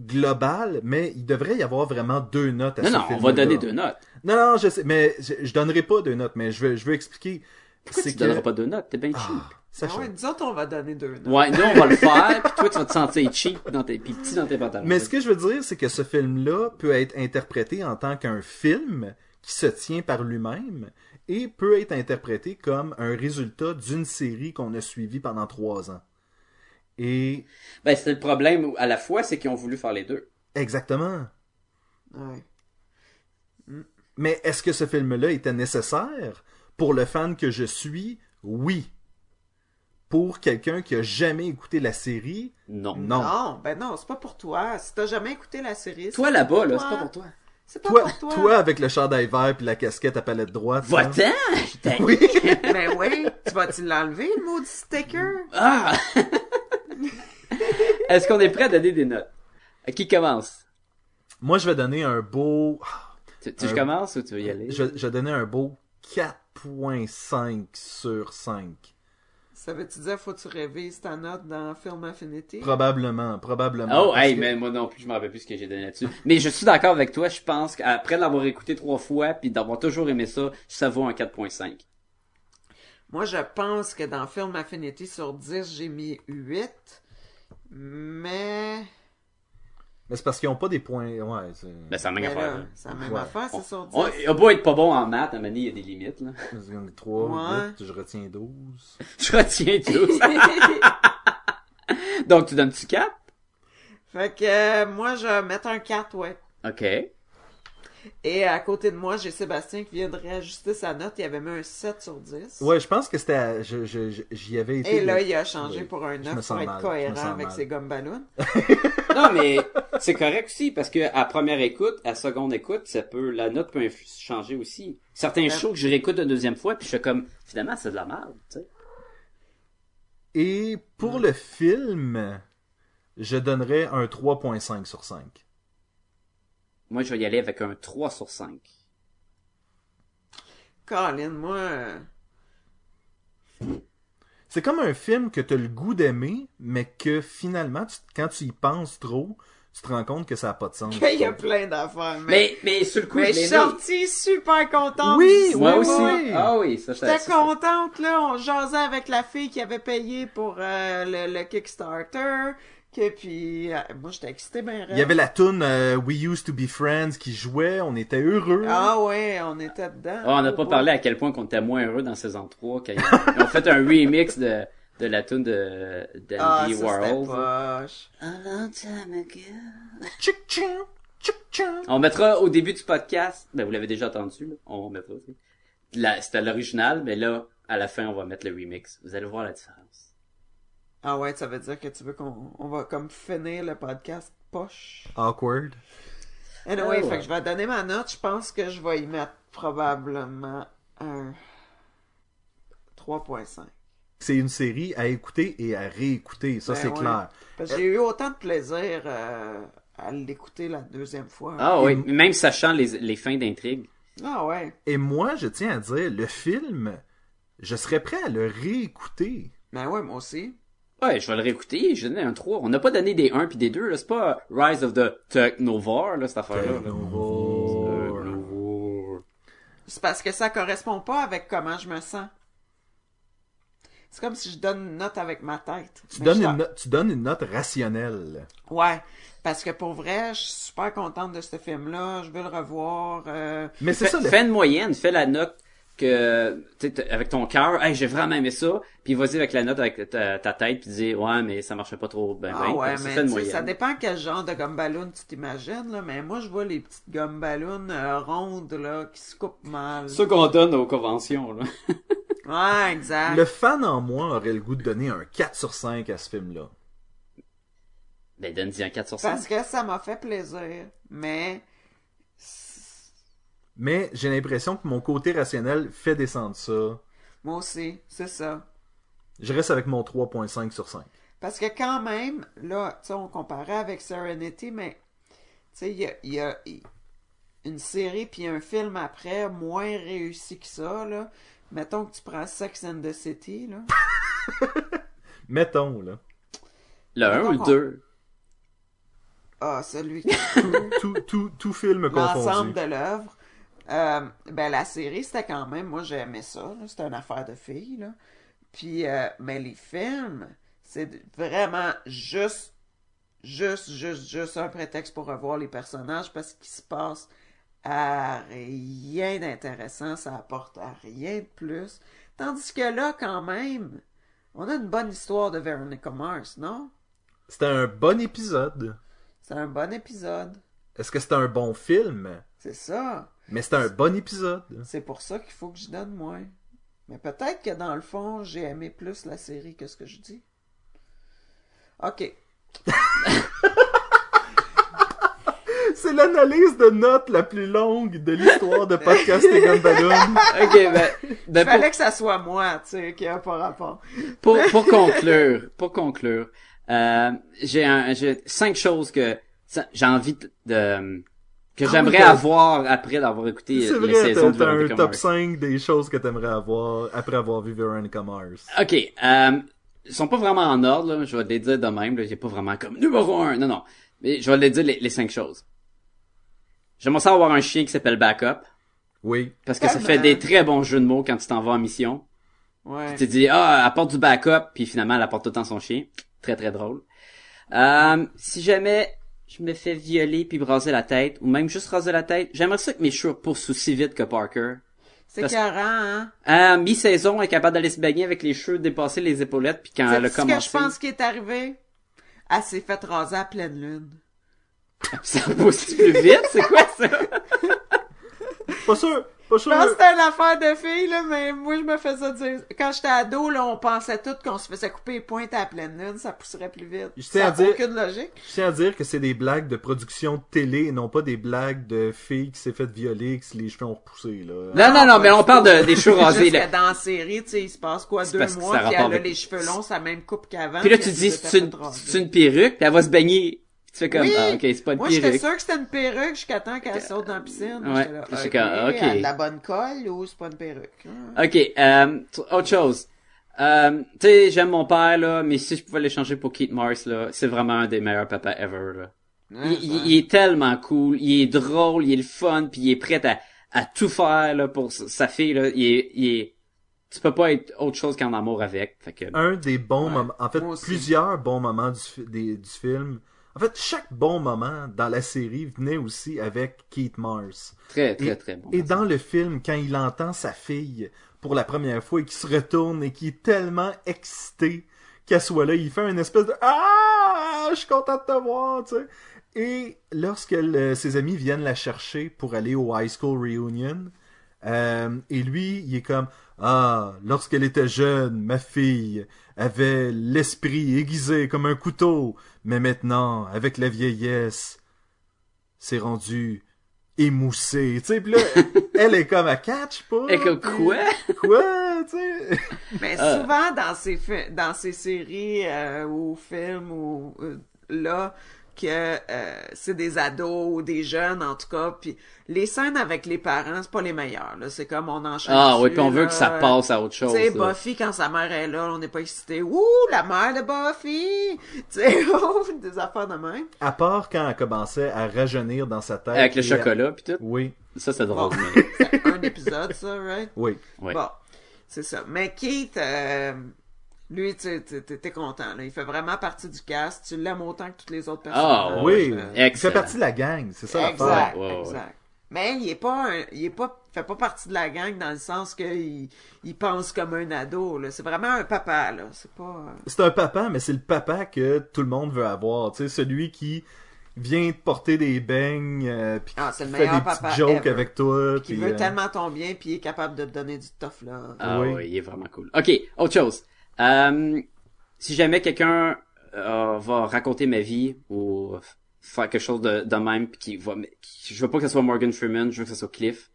globale, mais il devrait y avoir vraiment deux notes à Non, ce non, on film va donner deux notes. Non, non, je sais, mais je, je donnerai pas deux notes, mais je veux, je veux expliquer. Pourquoi tu que- donneras pas deux notes? T'es bien cheap. Ah, ça Ah ouais, change. nous autres, on va donner deux notes. Ouais, nous, on va le faire, puis toi, tu vas te sentir cheap dans tes, puis petit dans tes pantalons. Mais ce que je veux dire, c'est que ce film-là peut être interprété en tant qu'un film qui se tient par lui-même et peut être interprété comme un résultat d'une série qu'on a suivie pendant trois ans. Et Ben, c'est le problème, à la fois, c'est qu'ils ont voulu faire les deux. exactement. Ouais. Mais est-ce que ce film-là était nécessaire? Pour le fan que je suis? Oui. Pour quelqu'un qui a jamais écouté la série, Non. non. Non, ben non, c'est pas pour toi. Si t'as jamais écouté la série, c'est Toi, là-bas, là, c'est pas pour toi. C'est pas Toi, pour toi. toi avec le chandail vert puis la casquette à palette droite. Va-t'en! Oui. Ben oui, tu vas-tu l'enlever, le maudit sticker? Ah! Est-ce qu'on est prêt à donner des notes? À qui commence? Moi, je vais donner un beau. Tu, tu Un- commences ou tu veux y aller? Je, je vais donner un beau 4.5 sur 5. Ça veut-tu dire faut tu révises ta note dans Film Affinity? Probablement, probablement. Oh, hey, que- mais moi non plus, je me rappelle plus ce que j'ai donné là-dessus. Mais je suis d'accord avec toi, je pense qu'après l'avoir écouté trois fois, puis d'avoir toujours aimé ça, ça vaut un 4.5. Moi, je pense que dans Film Affinity, sur 10, j'ai mis 8. Mais... Mais c'est parce qu'ils n'ont pas des points. Ouais, c'est. Ben, c'est la même mais affaire. là, là. c'est la même Ouais. affaire, c'est On, sur 10. on, il a beau être pas bon en maths, à un moment donné, il y a des limites, là. 3, Ouais. 8, je retiens 12. Je retiens tout. Donc, tu donnes-tu 4? fait que euh, moi, je vais mettre un 4, ouais. OK. Et à côté de moi, j'ai Sébastien qui vient de réajuster sa note. Il avait mis un 7 sur 10. Ouais, je pense que c'était. à- je- je- je- J'y avais été. Et là, il a changé pour un Je 9 me pour être mal, cohérent avec mal. ses gommes ballons. Non, mais c'est correct aussi, parce que à première écoute, à seconde écoute, ça peut, la note peut inf- changer aussi. Certains Ouais. shows que je réécoute une deuxième fois, puis je fais comme, finalement, c'est de la merde, tu sais. Et pour le film, je donnerais un 3.5 sur 5. Moi, je vais y aller avec un 3 sur 5. Colin, moi... euh, C'est comme un film que tu as le goût d'aimer, mais que finalement, tu- quand tu y penses trop, tu te rends compte que ça n'a pas de sens. Il y a plein d'affaires, mais... Mais, mais sur le coup, Mais je suis aimé. sortie super contente. Oui, Moi oui, aussi. Ah oui, ça, J'étais contente, là. On jasait avec la fille qui avait payé pour euh, le, le Kickstarter. Que puis, euh, moi, j'étais excitée ben Il y avait la tune euh, We Used to Be Friends qui jouait, on était heureux. Ah ouais, on était dedans. Ah, on n'a pas parlé à quel point qu'on était moins heureux dans saison 3 quand ils ont, fait un remix de, de la tune de d'Andy Ah, ça, Warhol. poche. A long time ago. On mettra au début du podcast, ben vous l'avez déjà entendu, là. on mettra. La- C'était l'original, mais là, à la fin, on va mettre le remix. Vous allez voir la différence. Ah ouais, ça veut dire que tu veux qu'on on va comme finir le podcast poche. Awkward. Anyway, ouais. fait que je vais donner ma note. Je pense que je vais y mettre probablement un 3.5. c'est une série à écouter et à réécouter, ça Ben c'est ouais. clair. Parce que j'ai eu autant de plaisir euh, à l'écouter la deuxième fois. Ah oui, même sachant les, les fins d'intrigue. Ah ouais. Et moi, je tiens à dire, le film, je serais prêt à le réécouter. Ben ouais, moi aussi. Ouais, je vais le réécouter, j'ai donné un 3. On n'a pas donné des 1 puis des 2, là. C'est pas Rise of the Technovore, là, cette affaire-là. C'est parce que ça correspond pas avec comment je me sens. C'est comme si je donne une note avec ma tête. Tu donnes, je- une note, tu donnes une note rationnelle. Ouais, parce que pour vrai, je suis super contente de ce film-là. Je veux le revoir. euh, Mais c'est ça, le... fais une moyenne, fais la note que, avec ton cœur, hey, j'ai vraiment aimé ça, puis vas-y avec la note avec ta, ta tête, puis dis, ouais, mais ça marchait pas trop ben, Ah ben. ouais, Ça mais une ça dépend quel genre de gomme ballon tu t'imagines, là. Mais moi, je vois les petites gomme ballons euh, rondes, là, qui se coupent mal. C'est ça qu'on donne aux conventions, là. Ouais, exact. le fan en moi aurait le goût de donner un 4 sur 5 à ce film-là. Ben, donne-y un 4 sur 5. Parce que ça m'a fait plaisir. Mais, Mais j'ai l'impression que mon côté rationnel fait descendre ça. moi aussi, c'est ça. Je reste avec mon 3.5 sur 5. Parce que quand même, là, tu sais, on comparait avec Serenity, mais, tu sais, il y a, y a une série puis un film après moins réussi que ça, là. Mettons que tu prends Sex and the City, là. Mettons, là. Le 1 ou le D'accord. 2? Ah, celui Tout, tout, tout film l'ensemble confondu. de l'œuvre. Euh, ben la série c'était quand même moi j'ai aimé ça c'était une affaire de filles là. Puis euh, mais les films c'est vraiment juste juste juste juste un prétexte pour revoir les personnages parce qu'il se passe à rien d'intéressant ça apporte à rien de plus. Tandis que là quand même on a une bonne histoire de Veronica Mars non? C'était un bon épisode. c'est un bon épisode. Est-ce que c'était un bon film? c'est ça Mais c'était un bon épisode. C'est pour ça qu'il faut que je donne moins. Mais peut-être que dans le fond, j'ai aimé plus la série que ce que je dis. Ok. C'est l'analyse de notes la plus longue de l'histoire de Podcast et Gumballoon. Ok, ben, ben Il pour, fallait que ça soit moi, tu sais, qui a pas rapport. pour, pour conclure, pour conclure, euh, j'ai un, j'ai cinq choses que j'ai envie de, de- que j'aimerais avoir après d'avoir écouté C'est les vrai, saisons de t'as un Veronica top Mars. 5 des choses que t'aimerais avoir après avoir vu Veronica Mars. Ok, euh, ils sont pas vraiment en ordre, là. Je vais les dire de même, là. J'ai pas vraiment comme numéro un. Non, non. Mais je vais les dire les, les cinq choses. J'aimerais ça avoir un chien qui s'appelle Backup. Oui. Parce que ça fait des très bons jeux de mots quand tu t'en vas en mission. Ouais. Tu te dis, ah, apporte du backup, puis finalement, elle apporte tout le temps son chien. Très, très drôle. Euh, si jamais je me fais violer puis braser la tête, ou même juste raser la tête, j'aimerais ça que mes cheveux poussent aussi vite que Parker. C'est parce- carrant, hein? À mi-saison, elle est capable d'aller se baigner avec les cheveux dépasser les épaulettes, puis quand elle a C'est ce que commencé... je pense qui est arrivé? Elle s'est faite raser à pleine lune. Ça pousse plus vite, c'est quoi ça? Pas sûr, pas Je sûr. pense que c'était une affaire de fille, là, mais moi, je me faisais dire... Quand j'étais ado, là, on pensait tous qu'on se faisait couper les pointes à la pleine lune, ça pousserait plus vite. Je tiens ça à n'a dire- aucune logique. Je tiens à dire que c'est des blagues de production de télé et non pas des blagues de filles qui s'est fait violer et que les cheveux ont repoussé, là. Non, non, non, mais on parle de, des cheveux rasés, là. que dans la série, tu sais, il se passe quoi, deux parce que mois, puis elle a avec- les cheveux longs, la même coupe qu'avant. Puis là, tu dis, c'est une perruque, puis elle va se baigner. Tu fais comme, Oui! ah, ok, c'est pas une Moi, j'étais perruque. sûr que c'était une perruque jusqu'à temps qu'elle saute dans la piscine. Ouais, J'étais là, j'étais ok, comme, ok. elle a de la bonne colle ou c'est pas une perruque? Ah. Ok, euh, autre chose. Euh, tu sais, j'aime mon père, là, mais si je pouvais l'échanger pour Keith Mars, là, c'est vraiment un des meilleurs papas ever, là. Ouais, il, il- ça. il est tellement cool, il est drôle, il est le fun, puis il est prêt à, à tout faire, là, pour sa fille, là. Il est, il est, tu peux pas être autre chose qu'en amour avec. Fait que, Un des bons Ouais, moments, en fait, moi plusieurs bons moments du, des- du film. En fait, chaque bon moment dans la série venait aussi avec Keith Mars. très, très, et, très bon. Et dans le film, quand il entend sa fille pour la première fois et qu'il se retourne et qu'il est tellement excité qu'elle soit là, il fait une espèce de Ah, je suis content de te voir, tu sais. Et lorsque le- ses amis viennent la chercher pour aller au high school reunion, euh, et lui, il est comme Ah, lorsqu'elle était jeune, ma fille avait l'esprit aiguisé comme un couteau, mais maintenant, avec la vieillesse, c'est rendu émoussé. Tu sais, pis là, elle est comme à catch pas. Et que puis- quoi? Quoi? tu sais? Mais Euh. souvent dans ces dans ces séries euh, ou films ou euh, là que euh, c'est des ados ou des jeunes en tout cas puis les scènes avec les parents c'est pas les meilleures là c'est comme on enchaîne Ah oui, puis on veut que ça passe à autre tu chose. sais là. Buffy quand sa mère est là on n'est pas excité ouh la mère de Buffy tu sais des affaires de même À part quand elle commençait à rajeunir dans sa tête. Avec le chocolat puis tout? Oui, Ça, c'est bon drôle. mais- c'est un épisode ça right? Oui. Ouais. Bon, c'est ça. Mais Keith, euh, lui, tu sais, t'es- content. Là. Il fait vraiment partie du cast. Tu l'aimes autant que toutes les autres personnes. Ah, Oui, Euh, il fait partie de la gang, c'est ça l'affaire. exact, ouais. exact. Mais il est pas, un- il est pas, fait pas partie de la gang dans le sens qu'il il pense comme un ado. Là. C'est vraiment un papa. Là. C'est pas. euh, C'est un papa, mais c'est le papa que tout le monde veut avoir. Tu sais, celui qui vient te porter des beignes, euh, puis Ah, c'est qui le fait meilleur des petites papa jokes ever. avec toi. Qui puis, veut euh, tellement ton bien, puis il est capable de te donner du tough là. Ah Oui. oui. il est vraiment cool. OK, autre chose. Euh, si jamais quelqu'un euh, va raconter ma vie ou faire quelque chose de, de même pis qui va qui- je veux pas que ce soit Morgan Freeman, je veux que ce soit Cliff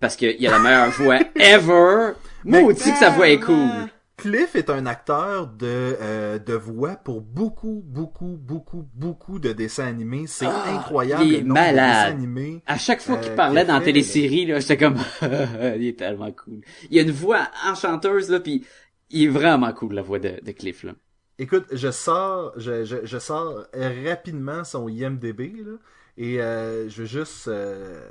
parce qu'il a la meilleure voix ever. Moi aussi que sa voix est cool. Cliff est un acteur de, euh, de voix pour beaucoup, beaucoup, beaucoup, beaucoup de dessins animés. C'est Ah, incroyable il est le de malade. dessins animés. À chaque fois qu'il Euh, parlait dans la télésérie, là, j'étais comme, il est tellement cool. Il a une voix enchanteuse, là, puis il est vraiment cool, la voix de, Cliff, là. Écoute, je sors, je, je, sors rapidement son IMDB, là, et euh, je veux juste... euh,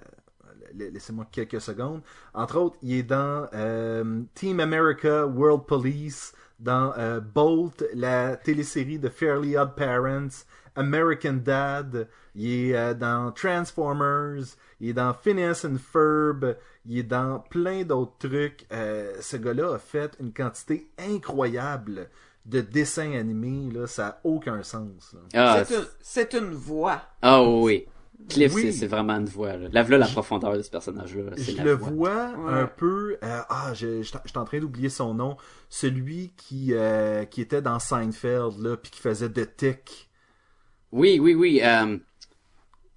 la- Laissez-moi quelques secondes. Entre autres, il est dans euh, Team America World Police, dans Bolt, la télésérie de Fairly Odd Parents, American Dad, il est euh, dans Transformers, il est dans Phineas and Ferb, il est dans plein d'autres trucs. Euh, ce gars-là a fait une quantité incroyable de dessins animés, là, ça a aucun sens. là. Ah, C'est une, c'est une voix. ah oui. Cliff, Oui. c'est- vraiment une voix, là. Lave-le la profondeur de ce personnage-là. Je la le voix. vois Ouais. un peu. euh, ah, je, je, je suis en train d'oublier son nom. Celui qui euh, qui était dans Seinfeld là, puis qui faisait The Tick. Oui, oui, oui, euh,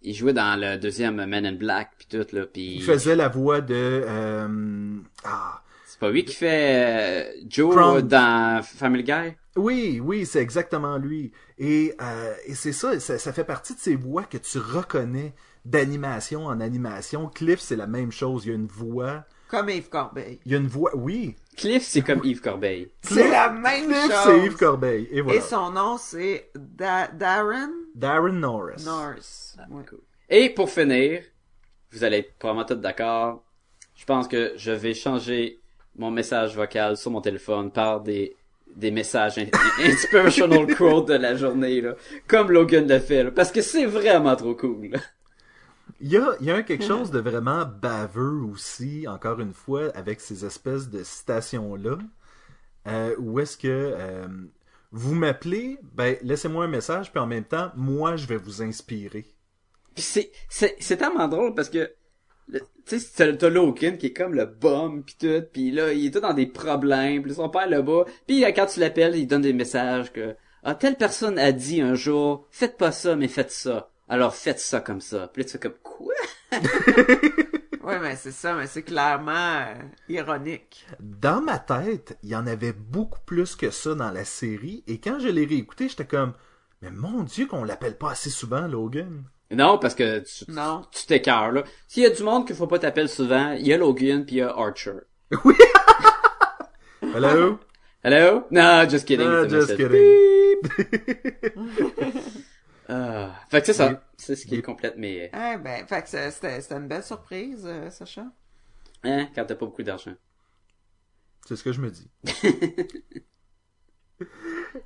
il jouait dans le deuxième Men in Black, puis tout, là, puis... Il faisait la voix de. euh, ah, C'est pas lui qui fait euh, Joe dans Family Guy? oui, oui, c'est exactement lui. Et, euh, et c'est ça, ça, ça fait partie de ces voix que tu reconnais d'animation en animation. Cliff, c'est la même chose. Il y a une voix. Comme Yves Corbeil. Il y a une voix. Oui. Cliff, c'est comme Yves Corbeil. C'est la même Cliff, chose. c'est Yves Corbeil. Et voilà. Et son nom, c'est Da- Darren Darren Norris. Norris. Ouais. Cool. Et pour finir, vous allez être probablement tous d'accord, je pense que je vais changer mon message vocal sur mon téléphone par des des messages in- inspirational quote de la journée là, comme Logan le fait là, parce que c'est vraiment trop cool. là. Il y a, il y a un quelque chose de vraiment baveux aussi, encore une fois, avec ces espèces de citations-là. Euh, où est-ce que euh, vous m'appelez, ben laissez-moi un message, puis en même temps, moi je vais vous inspirer. C'est c'est c'est tellement drôle parce que tu sais t'as Logan qui est comme le bum puis tout puis là il est tout dans des problèmes puis son père le bat puis quand tu l'appelles il donne des messages que ah telle personne a dit un jour faites pas ça mais faites ça. Alors faites ça comme ça. Puis là tu fais comme quoi? Ouais, mais c'est ça, mais c'est clairement euh, ironique. Dans ma tête, il y en avait beaucoup plus que ça dans la série, et quand je l'ai réécouté, j'étais comme, mais mon Dieu qu'on l'appelle pas assez souvent Logan. non parce que tu Non. tu t'écœures là s'il y a du monde qu'il faut pas t'appeler souvent il y a Logan puis il y a Archer Hello? hello? No just kidding a just kidding. Ah. fait que c'est ça c'est ce qui il- complète mes Eh ben, fait que c'est- c'était c'était une belle surprise, euh, Sacha. hein quand t'as pas beaucoup d'argent C'est ce que je me dis.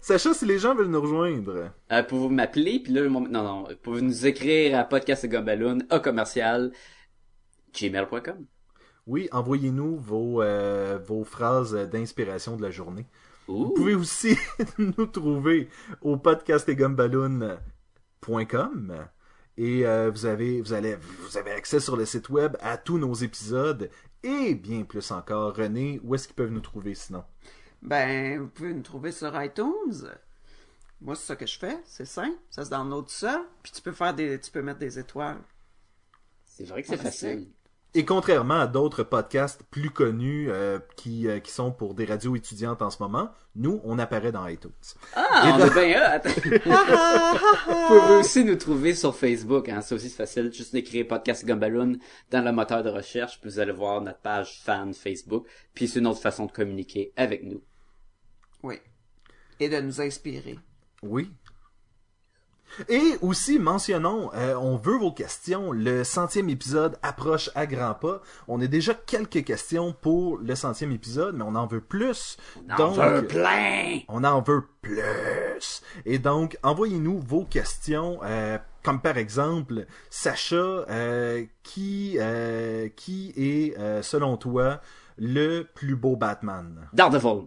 Sacha, si les gens veulent nous rejoindre, Euh, pour vous m'appeler, puis là, mon- non, non, pour nous écrire à podcast à commercial, gmail.com. oui, envoyez-nous vos, euh, vos phrases d'inspiration de la journée. Vous Ouh. pouvez aussi nous trouver au podcastetgumballoon.com et euh, vous avez vous allez vous avez accès sur le site web à tous nos épisodes et bien plus encore. René, où est-ce qu'ils peuvent nous trouver sinon? Ben, vous pouvez nous trouver sur iTunes. Moi, c'est ça que je fais. C'est simple. Ça se download tout seul. Puis tu peux faire des, tu peux mettre des étoiles. C'est vrai que c'est facile. Et contrairement à d'autres podcasts plus connus euh, qui, euh, qui sont pour des radios étudiantes en ce moment, nous, on apparaît dans iTunes. Ah, on est bien hot! Vous pouvez aussi nous trouver sur Facebook, hein. C'est aussi facile. Juste d'écrire Podcast Gumballoon dans le moteur de recherche, puis vous allez voir notre page fan Facebook. Puis c'est une autre façon de communiquer avec nous. Oui. Et de nous inspirer. Oui. Et aussi, mentionnons, euh, on veut vos questions. Le centième épisode approche à grands pas. On a déjà quelques questions pour le centième épisode, mais on en veut plus. On en veut plein! on en veut plus. Et donc, envoyez-nous vos questions, euh, comme par exemple, Sacha, euh, qui, euh, qui est, euh, selon toi, le plus beau Batman? Daredevil.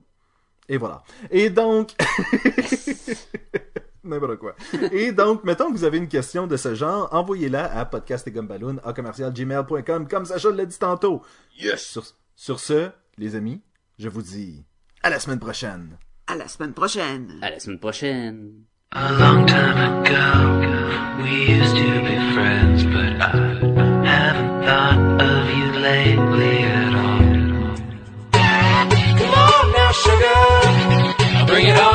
Et voilà. Et donc... n'importe quoi. Et donc, mettons que vous avez une question de ce genre, envoyez-la à podcastetgumballoon à commercialgmail.com comme Sacha l'a dit tantôt. Yes! Sur, sur, ce, les amis, je vous dis à la semaine prochaine. À la semaine prochaine. À la semaine prochaine. A long time ago, we used to be friends, but I haven't thought of you lately at all. Come on now, sugar, bring it on.